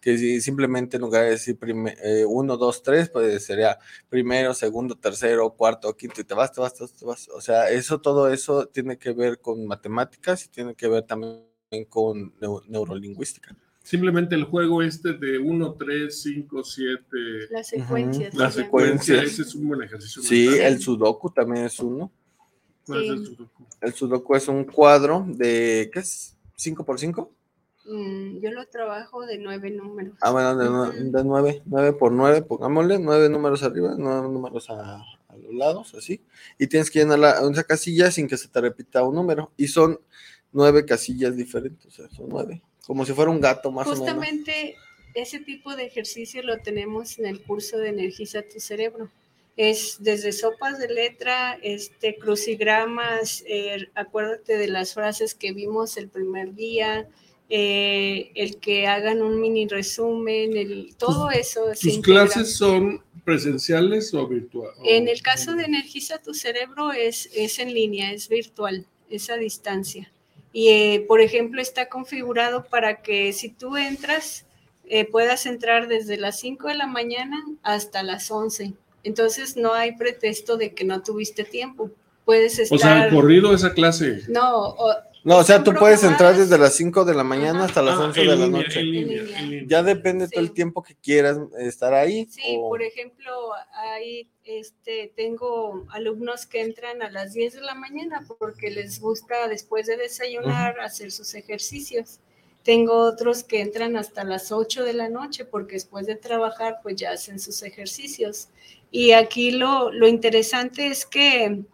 que si simplemente en lugar de decir eh, uno, dos, tres, pues sería primero, segundo, tercero, cuarto, quinto, y te vas, te vas, te vas. O sea, eso, todo eso tiene que ver con matemáticas y tiene que ver también con neurolingüística. Simplemente el juego este de 1, 3, 5, 7. Las secuencias. La secuencia, ese es un buen ejercicio. Sí, el sudoku también es uno. ¿Cuál es el sudoku? El sudoku es un cuadro de, ¿qué es? ¿5 por 5? Mm, yo lo trabajo de nueve números. Ah, bueno, de, de nueve, nueve por nueve, pongámosle, nueve números arriba, nueve números a, a los lados, así. Y tienes que llenar la, una casilla sin que se te repita un número. Y son nueve casillas diferentes, o sea, son nueve. Como si fuera un gato más Justamente o menos. Justamente ese tipo de ejercicio lo tenemos en el curso de Energiza tu cerebro. Es desde sopas de letra, este, crucigramas, eh, acuérdate de las frases que vimos el primer día, eh, el que hagan un mini resumen, el, todo eso. ¿Tus clases son presenciales o virtuales? En el caso de Energiza tu cerebro es, es en línea, es virtual, es a distancia. Y, eh, por ejemplo, está configurado para que si tú entras, eh, puedas entrar desde las 5 de la mañana hasta las 11. Entonces, no hay pretexto de que no tuviste tiempo. Puedes estar... O sea, corrido esa clase. No, no, o sea, tú puedes entrar desde las 5 de la mañana hasta las 11 ah, de la noche. Ya depende todo el tiempo que quieras estar ahí. Sí, por ejemplo, ahí este, tengo alumnos que entran a las 10 de la mañana porque les gusta después de desayunar hacer sus ejercicios. Tengo otros que entran hasta las 8 de la noche porque después de trabajar pues ya hacen sus ejercicios. Y aquí lo, lo interesante es que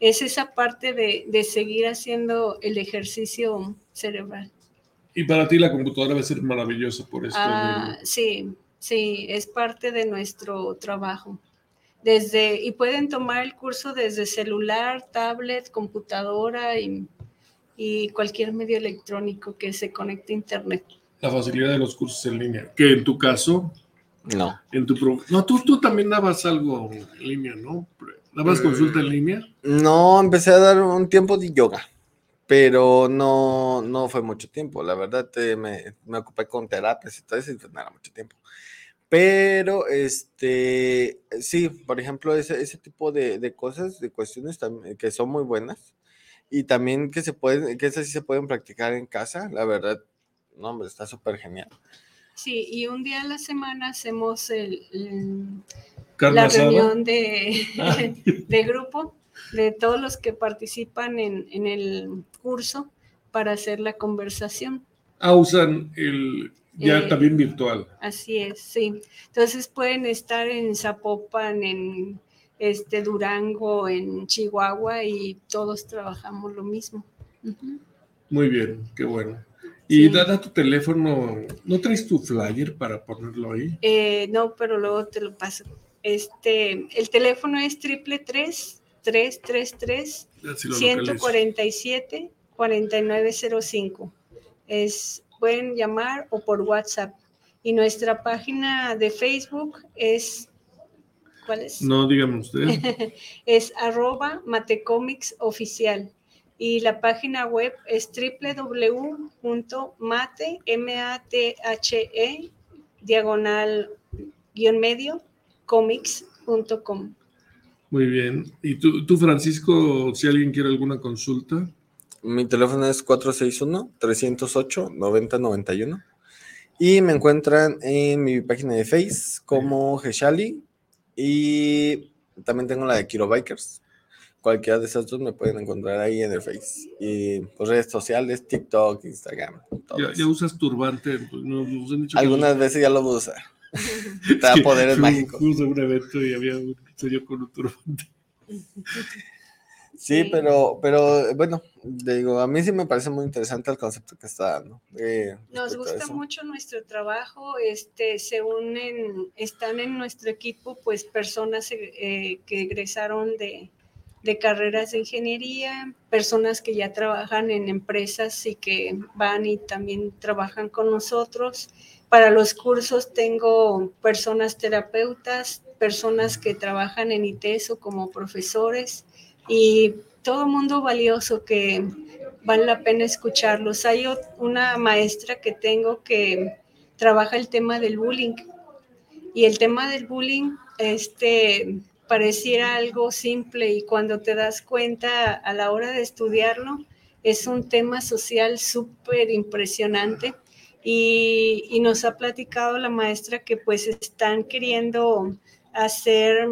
es esa parte de, seguir haciendo el ejercicio cerebral. Y para ti la computadora va a ser maravillosa por esto. Ah, sí, sí, es parte de nuestro trabajo. Desde, y pueden tomar el curso desde celular, tablet, computadora y, y cualquier medio electrónico que se conecte a internet. La facilidad de los cursos en línea, que en tu caso no. En tu no, tú, tú también dabas algo en línea, ¿no? ¿Dabas consulta en línea? No, empecé a dar un tiempo de yoga, pero no, no fue mucho tiempo. La verdad, me, me, ocupé con terapias y todo eso, y pues no era mucho tiempo. Pero, este, sí, por ejemplo, ese, ese tipo de, de cosas, de cuestiones que son muy buenas y también que se pueden, que esas sí se pueden practicar en casa, la verdad, no, hombre, está súper genial. Sí, y un día a la semana hacemos el, la reunión de, ah. de, grupo de todos los que participan en, en, el curso para hacer la conversación. Ah, usan el ya eh, también virtual. Así es, sí. Entonces pueden estar en Zapopan, en, este Durango, en Chihuahua y todos trabajamos lo mismo. Muy bien, qué bueno. Y dada tu teléfono, ¿no traes tu flyer para ponerlo ahí? Eh, no, pero luego te lo paso. Este, el teléfono es triple tres tres tres tres 147 4905. Es pueden llamar o por WhatsApp. Y nuestra página de Facebook es ¿cuál es? No, dígame usted. es arroba matecomics oficial y la página web es www.mate, M-A-T-H-E, diagonal guion medio, comics.com. Muy bien. ¿Y tú, tú, Francisco, si alguien quiere alguna consulta? Mi teléfono es 461-308-9091. Y me encuentran en mi página de Face como Geshali. Y también tengo la de Kiro Bikers cualquiera de esas dos me pueden encontrar ahí en el Face. Y pues redes sociales, TikTok, Instagram. Ya, usas turbante. Pues, Algunas veces ya lo voy a usar. Te da poderes mágicos. Puse un evento y había un señor con un turbante. Sí, pero, pero bueno, digo, a mí sí me parece muy interesante el concepto que está dando. Eh, Nos gusta mucho nuestro trabajo, este, se unen, están en nuestro equipo pues personas eh, que egresaron de, de carreras de ingeniería, personas que ya trabajan en empresas y que van y también trabajan con nosotros. Para los cursos tengo personas terapeutas, personas que trabajan en ITESO como profesores y todo mundo valioso que vale la pena escucharlos. Hay una maestra que tengo que trabaja el tema del bullying y el tema del bullying, este, pareciera algo simple y cuando te das cuenta a la hora de estudiarlo, es un tema social súper impresionante. Y, nos ha platicado la maestra que pues están queriendo hacer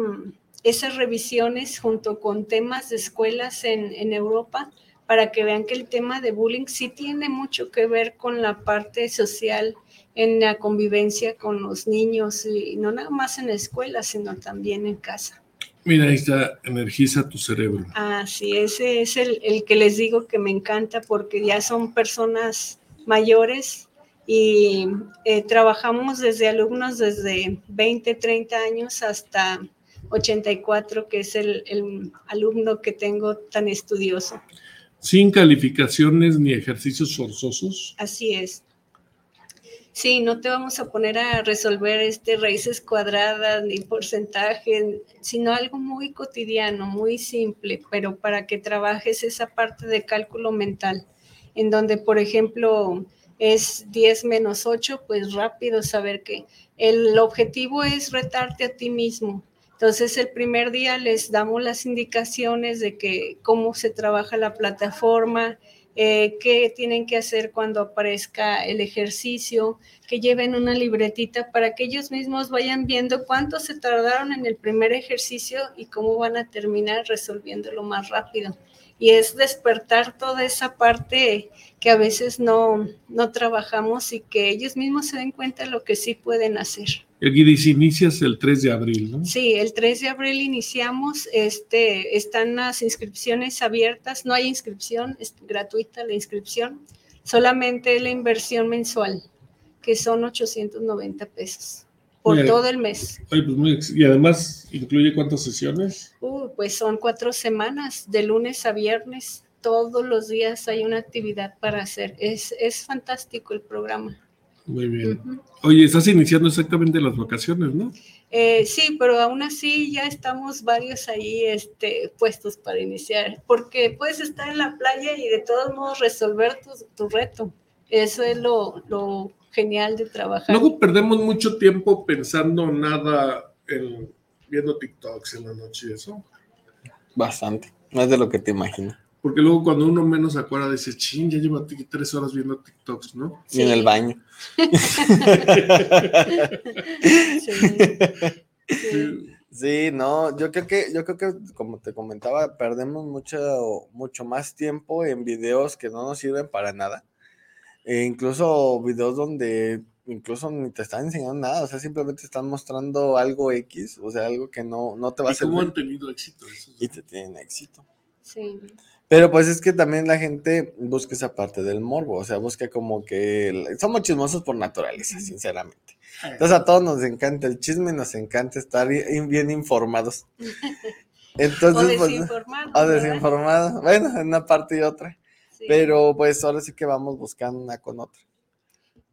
esas revisiones junto con temas de escuelas en, en Europa para que vean que el tema de bullying sí tiene mucho que ver con la parte social en la convivencia con los niños y no nada más en la escuela, sino también en casa. Mira, ahí está, energiza tu cerebro. Ah, sí, ese es el, que les digo que me encanta porque ya son personas mayores y eh, trabajamos desde alumnos desde 20, 30 años hasta 84, que es el, el alumno que tengo tan estudioso. Sin calificaciones ni ejercicios forzosos. Así es. Sí, no te vamos a poner a resolver este raíces cuadradas ni porcentajes, sino algo muy cotidiano, muy simple, pero para que trabajes esa parte de cálculo mental, en donde, por ejemplo, es 10 menos 8, pues rápido saber que el objetivo es retarte a ti mismo. Entonces, el primer día les damos las indicaciones de que cómo se trabaja la plataforma, eh, qué tienen que hacer cuando aparezca el ejercicio, que lleven una libretita para que ellos mismos vayan viendo cuánto se tardaron en el primer ejercicio y cómo van a terminar resolviéndolo más rápido. Y es despertar toda esa parte que a veces no, no trabajamos y que ellos mismos se den cuenta de lo que sí pueden hacer. Aquí dice, inicias el 3 de abril, ¿no? Sí, el 3 de abril iniciamos, este, están las inscripciones abiertas, no hay inscripción, es gratuita la inscripción, solamente la inversión mensual, que son 890 pesos por todo el mes. Pues y además, ¿incluye cuántas sesiones? Uh, pues son cuatro semanas, de lunes a viernes, todos los días hay una actividad para hacer, es, es fantástico el programa. Muy bien. Oye, estás iniciando exactamente las vacaciones, ¿no? Eh, sí, pero aún así ya estamos varios ahí este, puestos para iniciar, porque puedes estar en la playa y de todos modos resolver tu, reto. Eso es lo, lo, genial de trabajar. Luego perdemos mucho tiempo pensando nada en viendo TikToks en la noche, eso. Bastante, más de lo que te imaginas. Porque luego cuando uno menos se acuerda, dice, ching, ya llevo aquí tres horas viendo TikToks, ¿no? Sí. en el baño. sí. no, yo creo que, yo creo que, como te comentaba, perdemos mucho, mucho más tiempo en videos que no nos sirven para nada. E incluso videos donde incluso ni te están enseñando nada, o sea, simplemente están mostrando algo X, o sea, algo que no, no te va a servir. ¿Cómo han tenido éxito? Y te tienen éxito. Sí. Pero pues es que también la gente busca esa parte del morbo, o sea, busca como que somos chismosos por naturaleza, sinceramente. Entonces a todos nos encanta el chisme, nos encanta estar bien informados. Entonces, o desinformados. Pues, o desinformados, bueno, en una parte y otra. Pero pues ahora sí que vamos buscando una con otra.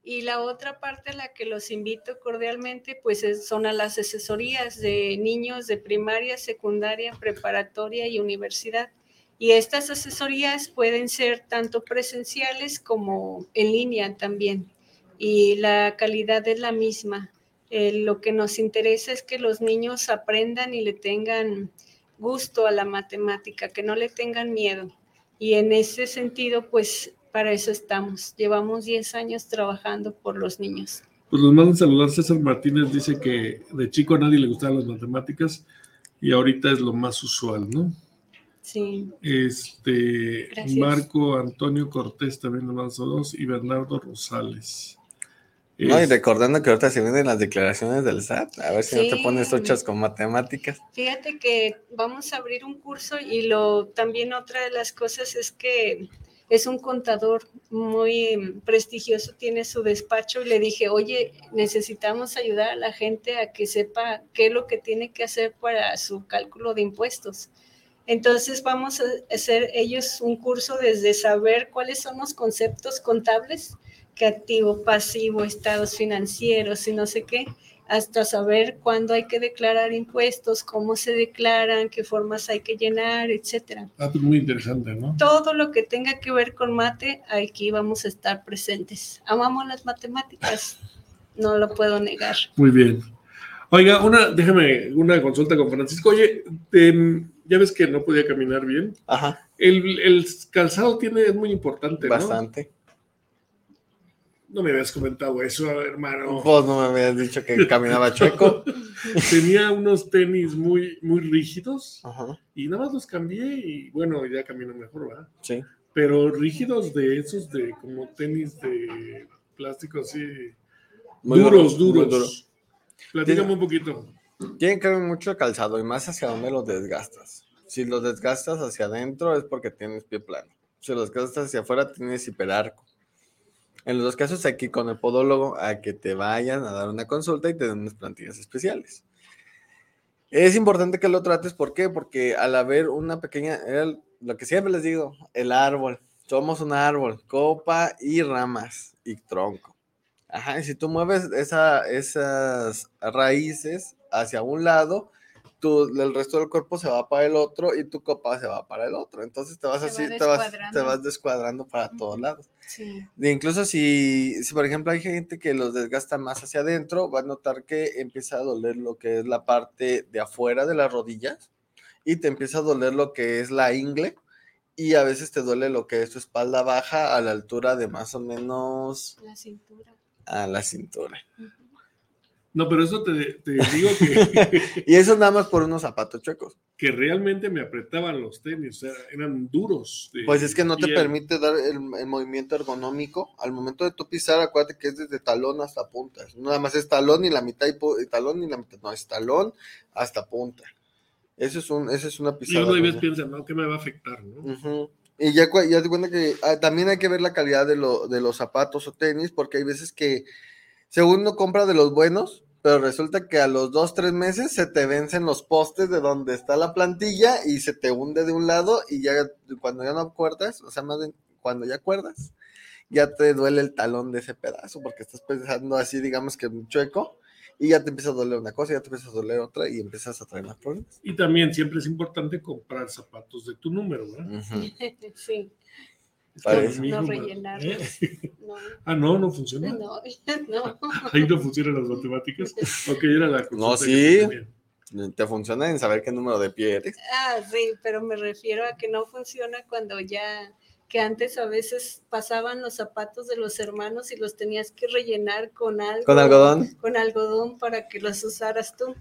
Y la otra parte a la que los invito cordialmente, pues son a las asesorías de niños de primaria, secundaria, preparatoria y universidad. Y estas asesorías pueden ser tanto presenciales como en línea también. Y la calidad es la misma. Eh, lo que nos interesa es que los niños aprendan y le tengan gusto a la matemática, que no le tengan miedo. Y en ese sentido, pues para eso estamos. Llevamos 10 años trabajando por los niños. Pues nos mandan saludar. César Martínez dice que de chico a nadie le gustaban las matemáticas y ahorita es lo más usual, ¿no? Sí. Este, Marco Antonio Cortés también nos saludos y Bernardo Rosales. No, y recordando que ahorita se vienen las declaraciones del SAT, a ver si no te pones ochas con matemáticas. Fíjate que vamos a abrir un curso y lo también otra de las cosas es que es un contador muy prestigioso, tiene su despacho y le dije, oye, necesitamos ayudar a la gente a que sepa qué es lo que tiene que hacer para su cálculo de impuestos. Entonces vamos a hacer ellos un curso desde saber cuáles son los conceptos contables, que activo, pasivo, estados financieros y no sé qué, hasta saber cuándo hay que declarar impuestos, cómo se declaran, qué formas hay que llenar, etcétera. Ah, pues muy interesante, ¿no? Todo lo que tenga que ver con mate, aquí vamos a estar presentes. Amamos las matemáticas, no lo puedo negar. Muy bien. Oiga, una, déjame una consulta con Francisco. Oye, ya ves que no podía caminar bien. Ajá. El, calzado tiene, es muy importante, Bastante. ¿no? Me habías comentado eso, hermano. Vos no me habías dicho que caminaba chueco. Tenía unos tenis muy, muy rígidos Ajá. y nada más los cambié y bueno, ya camino mejor, ¿verdad? Sí. Pero rígidos de esos, de como tenis de plástico así, duros, duros. Platícame un poquito. Tiene que ver mucho el calzado y más hacia dónde lo desgastas. Si lo desgastas hacia adentro es porque tienes pie plano. Si lo desgastas hacia afuera tienes hiperarco. En los dos casos aquí con el podólogo a que te vayan a dar una consulta y te den unas plantillas especiales. Es importante que lo trates, ¿por qué? Porque al haber una pequeña, lo que siempre les digo, el árbol, somos un árbol, copa y ramas y tronco. Ajá, y si tú mueves esa, esas raíces hacia un lado, tú, el resto del cuerpo se va para el otro y tu copa se va para el otro. Entonces te vas así, te vas, te vas descuadrando para todos lados. Sí. incluso si, si, por ejemplo, hay gente que los desgasta más hacia adentro, va a notar que empieza a doler lo que es la parte de afuera de las rodillas y te empieza a doler lo que es la ingle y a veces te duele lo que es tu espalda baja a la altura de más o menos... La cintura a la cintura. No, pero eso te, digo que... y eso nada más por unos zapatos chuecos. Que realmente me apretaban los tenis, o sea, eran duros. pues es que no te permite dar el, movimiento ergonómico. Al momento de tu pisar, acuérdate que es desde talón hasta punta. Nada más es talón y la mitad y, talón y la mitad. No, es talón hasta punta. Eso es, un, eso es una pisada. Y uno vez piensa, ¿no? ¿Qué me va a afectar? ¿no? Y ya, ya te cuenta que ah, también hay que ver la calidad de, lo, de los zapatos o tenis, porque hay veces que, según no compra de los buenos, pero resulta que a los dos, tres meses se te vencen los postes de donde está la plantilla y se te hunde de un lado y ya cuando ya no acuerdas, o sea, más bien cuando ya acuerdas, ya te duele el talón de ese pedazo porque estás pensando así, digamos que un chueco y ya te empieza a doler una cosa, ya te empieza a doler otra y empiezas a traer más problemas. Y también siempre es importante comprar zapatos de tu número, ¿verdad? Sí. No rellenar. ¿Eh? Ah, no, no funciona. No, no. Ahí no funcionan las matemáticas. Ok, era la No, sí. Te funciona en saber qué número de pie eres. Ah, sí, pero me refiero a que no funciona cuando ya que antes a veces pasaban los zapatos de los hermanos y los tenías que rellenar con algo. ¿Con algodón? Con algodón para que los usaras tú.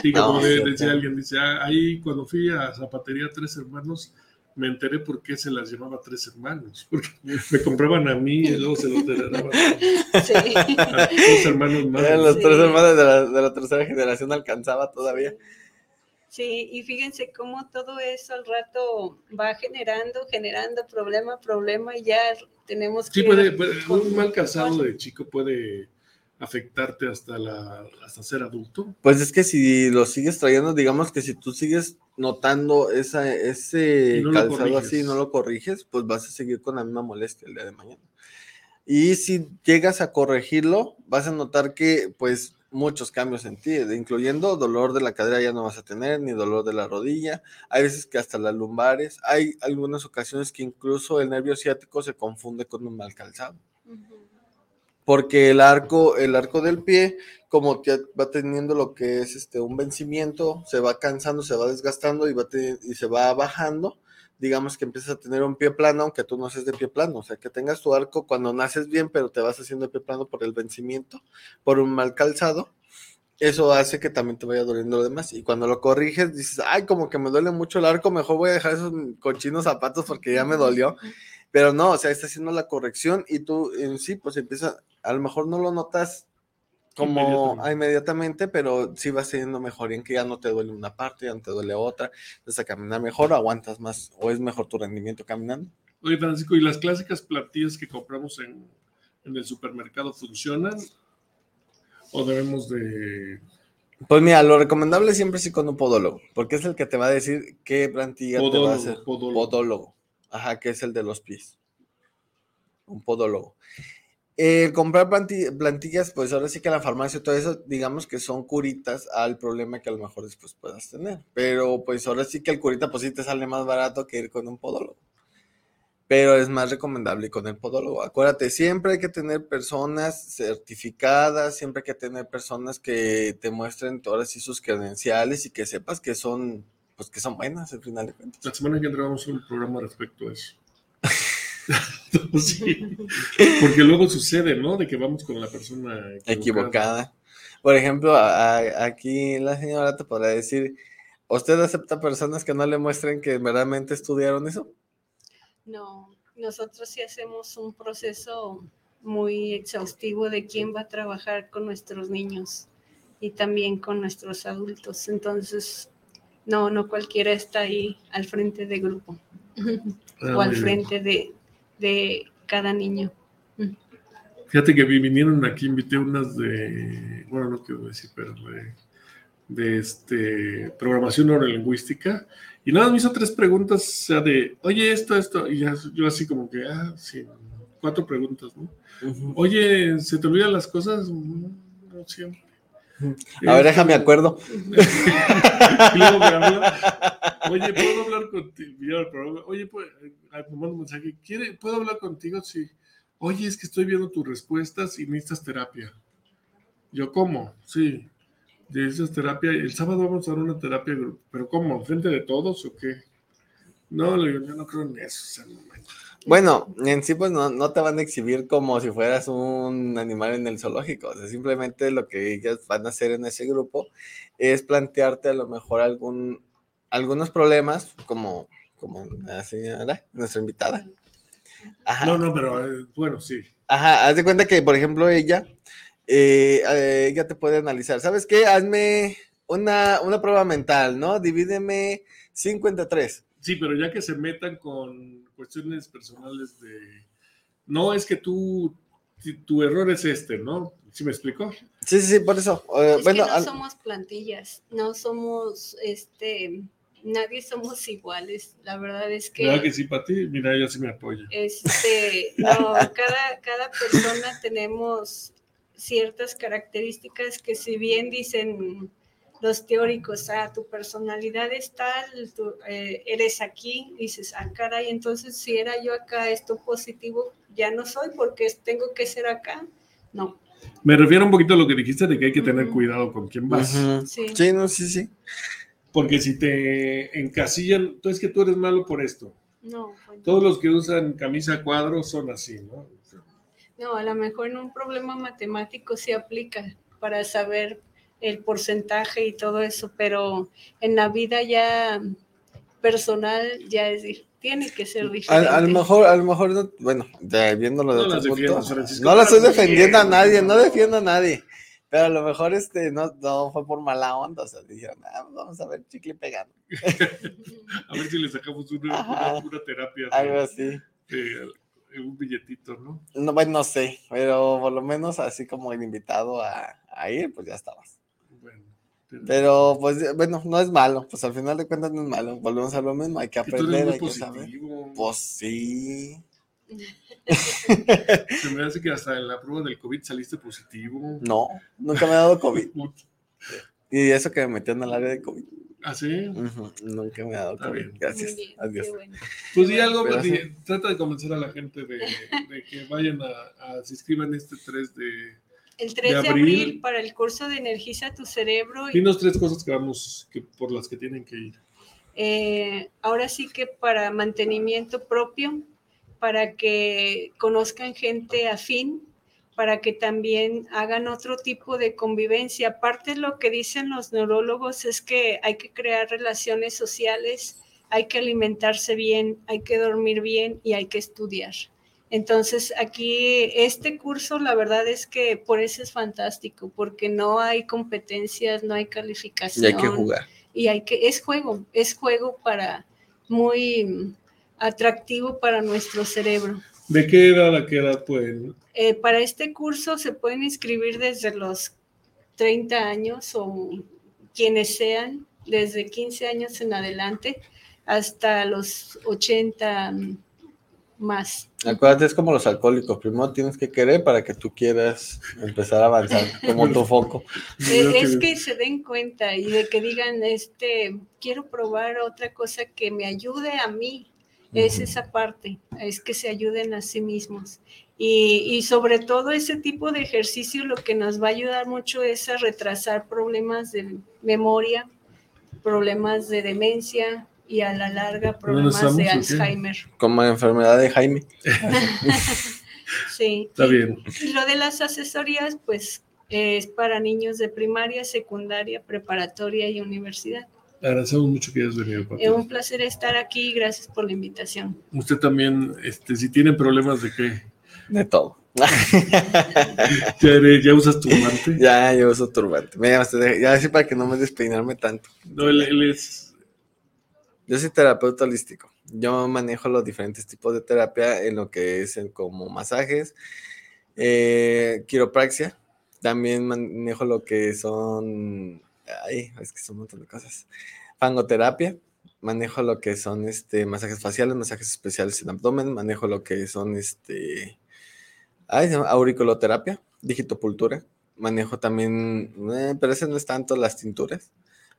Sí, como decía alguien, dice, ah, ahí cuando fui a zapatería Tres Hermanos, me enteré por qué se las llamaba tres hermanos, porque me compraban a mí y luego se los daban sí. a dos hermanos más. los tres hermanos de la, de la, tercera generación alcanzaba todavía. Sí, y fíjense cómo todo eso al rato va generando, generando problema, problema, y ya tenemos que... Sí, puede, un mal casado de chico puede afectarte hasta, la, hasta ser adulto? Pues es que si lo sigues trayendo, digamos que si tú sigues notando esa, ese calzado así y no lo corriges, pues vas a seguir con la misma molestia el día de mañana. Y si llegas a corregirlo, vas a notar que pues muchos cambios en ti, incluyendo dolor de la cadera ya no vas a tener, ni dolor de la rodilla, hay veces que hasta las lumbares, hay algunas ocasiones que incluso el nervio ciático se confunde con un mal calzado porque el arco, el arco del pie, como va teniendo lo que es este, un vencimiento, se va cansando, se va desgastando y, va y se va bajando, digamos que empiezas a tener un pie plano, aunque tú no seas de pie plano, o sea, que tengas tu arco cuando naces bien, pero te vas haciendo pie plano por el vencimiento, por un mal calzado, eso hace que también te vaya doliendo lo demás. Y cuando lo corriges, dices, ay, como que me duele mucho el arco, mejor voy a dejar esos cochinos zapatos porque ya me dolió. Pero no, o sea, está haciendo la corrección y tú en sí, pues empieza, a lo mejor no lo notas como inmediatamente. pero sí vas teniendo mejor en que ya no te duele una parte, ya no te duele otra, entonces a caminar mejor, aguantas más o es mejor tu rendimiento caminando. Oye, Francisco, ¿y las clásicas platillas que compramos en, en el supermercado funcionan? ¿O debemos de pues mira, lo recomendable siempre sí con un podólogo, porque es el que te va a decir qué plantilla te va a hacer. podólogo. Ajá, que es el de los pies. Un podólogo. Comprar plantillas, pues ahora sí que la farmacia todo eso, digamos que son curitas al problema que a lo mejor después puedas tener. Pero pues ahora sí que el curita, pues sí te sale más barato que ir con un podólogo. Pero es más recomendable con el podólogo. Acuérdate, siempre hay que tener personas certificadas, siempre hay que tener personas que te muestren todas sí sus credenciales y que sepas que son pues que son buenas al final de cuentas. La semana que entramos un programa respecto a eso. Porque luego sucede, ¿no? De que vamos con la persona equivocada. Por ejemplo, aquí la señora te podrá decir, ¿usted acepta personas que no le muestren que verdaderamente estudiaron eso? No, nosotros sí hacemos un proceso muy exhaustivo de quién va a trabajar con nuestros niños y también con nuestros adultos. Entonces, no, no cualquiera está ahí al frente de grupo ah, o al frente de, cada niño. Fíjate que vinieron aquí, invité unas de, bueno, no quiero decir, pero de, este, programación neurolingüística, y nada, me hizo tres preguntas, o sea, de, oye, esto, esto, y yo así como que, ah, sí, cuatro preguntas, ¿no? Oye, ¿se te olvidan las cosas? Mm, no siempre. A ver, déjame acuerdo. Oye, ¿puedo hablar contigo? Oye, ¿puedo, un mensaje. ¿Quiere, ¿Puedo hablar contigo? Sí. Oye, es que estoy viendo tus respuestas y necesitas terapia. Yo, ¿cómo? Sí. Necesitas terapia. El sábado vamos a dar una terapia, pero ¿cómo? ¿Frente de todos o qué? No, yo no creo en eso. Bueno, en sí, pues no, te van a exhibir como si fueras un animal en el zoológico. O sea, simplemente lo que ellas van a hacer en ese grupo es plantearte a lo mejor algún, algunos problemas, como, como la señora, nuestra invitada. No, no, pero eh, bueno, sí. Ajá, haz de cuenta que, por ejemplo, ella, eh, eh, ella te puede analizar. ¿Sabes qué? Hazme una, una prueba mental, ¿no? Divídeme 53. Sí, pero ya que se metan con cuestiones personales de, no es que tú, tu error es este, ¿no? ¿Sí me explico? Sí, sí, sí, por eso. Eh, bueno, no somos plantillas, no somos, este, nadie somos iguales. La verdad es que. Claro que sí, para ti, mira, ella sí me apoya. Este, no, cada, cada persona tenemos ciertas características que si bien dicen los teóricos, ah, tu personalidad es tal, eh, eres aquí, dices, ah, caray, entonces si era yo acá, esto positivo, ya no soy porque tengo que ser acá. No. Me refiero un poquito a lo que dijiste de que hay que tener cuidado con quién vas. sí. sí, no, sí, sí. Porque si te encasillan, entonces que tú eres malo por esto. No. Todos los que usan camisa cuadro son así, ¿no? No, a lo mejor en un problema matemático se aplica para saber el porcentaje y todo eso, pero en la vida ya personal ya es tiene que ser diferente. A, lo mejor, a lo mejor, bueno, viéndolo de otro punto, no la estoy defendiendo a nadie, no defiendo a nadie. Pero a lo mejor este no, no fue por mala onda, o sea, dijeron, ah, pues vamos a ver chicle pegando. a ver si le sacamos una, una, terapia. Algo así. un billetito, ¿no? No, bueno, no sé, pero por lo menos así como el invitado a, a ir, pues ya estabas. Pero, pues, bueno, no es malo, pues al final de cuentas no es malo, volvemos a lo mismo, hay que aprender, hay que saber. Pues sí. Se me hace que hasta en la prueba del COVID saliste positivo. No, nunca me ha dado COVID. y eso que me metieron al área de COVID. ¿Ah, sí? Nunca me ha dado COVID. Gracias. Adiós. Pues di algo, trata de convencer a la gente de, que vayan a, a, se inscriban este 3 de, el 3 de abril, para el curso de Energiza tu cerebro. Dinos tres cosas que vamos, que, por las que tienen que ir. Eh, ahora sí que para mantenimiento propio, para que conozcan gente afín, para que también hagan otro tipo de convivencia. Aparte, lo que dicen los neurólogos es que hay que crear relaciones sociales, hay que alimentarse bien, hay que dormir bien y hay que estudiar. Entonces, aquí este curso, la verdad es que por eso es fantástico, porque no hay competencias, no hay calificación. Y hay que jugar. Y hay que, es juego, es juego para muy atractivo para nuestro cerebro. ¿De qué edad a qué edad pueden? Eh, para este curso se pueden inscribir desde los 30 años o quienes sean, desde 15 años en adelante hasta los 80 más. Acuérdate, es como los alcohólicos. Primero tienes que querer para que tú quieras empezar a avanzar, como tu foco. Es, que se den cuenta y de que digan, este, quiero probar otra cosa que me ayude a mí, es esa parte, es que se ayuden a sí mismos. Y, sobre todo ese tipo de ejercicio lo que nos va a ayudar mucho es a retrasar problemas de memoria, problemas de demencia y a la larga problemas de Alzheimer. Como enfermedad de Jaime. sí. Está bien. Y lo de las asesorías, pues es para niños de primaria, secundaria, preparatoria y universidad. Agradecemos mucho que hayas venido. Es un placer estar aquí. Gracias por la invitación. Usted también, este, si tiene problemas de qué. De todo. ¿Ya, usas turbante? Ya, yo uso turbante. Me ya así para que no me despeinarme tanto. No, él, es. Yo soy terapeuta holístico. Yo manejo los diferentes tipos de terapia en lo que es como masajes, eh, quiropraxia. También manejo lo que son ay, es que son un montón de cosas. Fangoterapia, manejo lo que son este, masajes faciales, masajes especiales en abdomen, manejo lo que son este, ay, auriculoterapia, digitopultura, manejo también, eh, pero ese no es tanto las tinturas,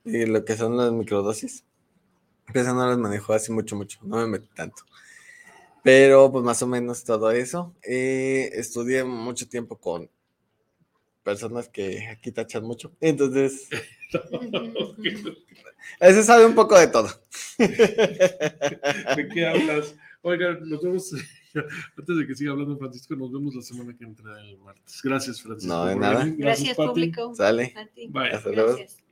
y lo que son las microdosis. Eso no las manejo así mucho, mucho, no me metí tanto. Pero pues más o menos todo eso. Eh, estudié mucho tiempo con personas que aquí tachan mucho. Entonces, ese sabe un poco de todo. ¿De qué hablas? Oiga, nos vemos. Antes de que siga hablando Francisco, nos vemos la semana que entra el martes. Gracias, Francisco. No, de nada. Gracias, público. Sale. A ti. Bye. Hasta luego. Gracias.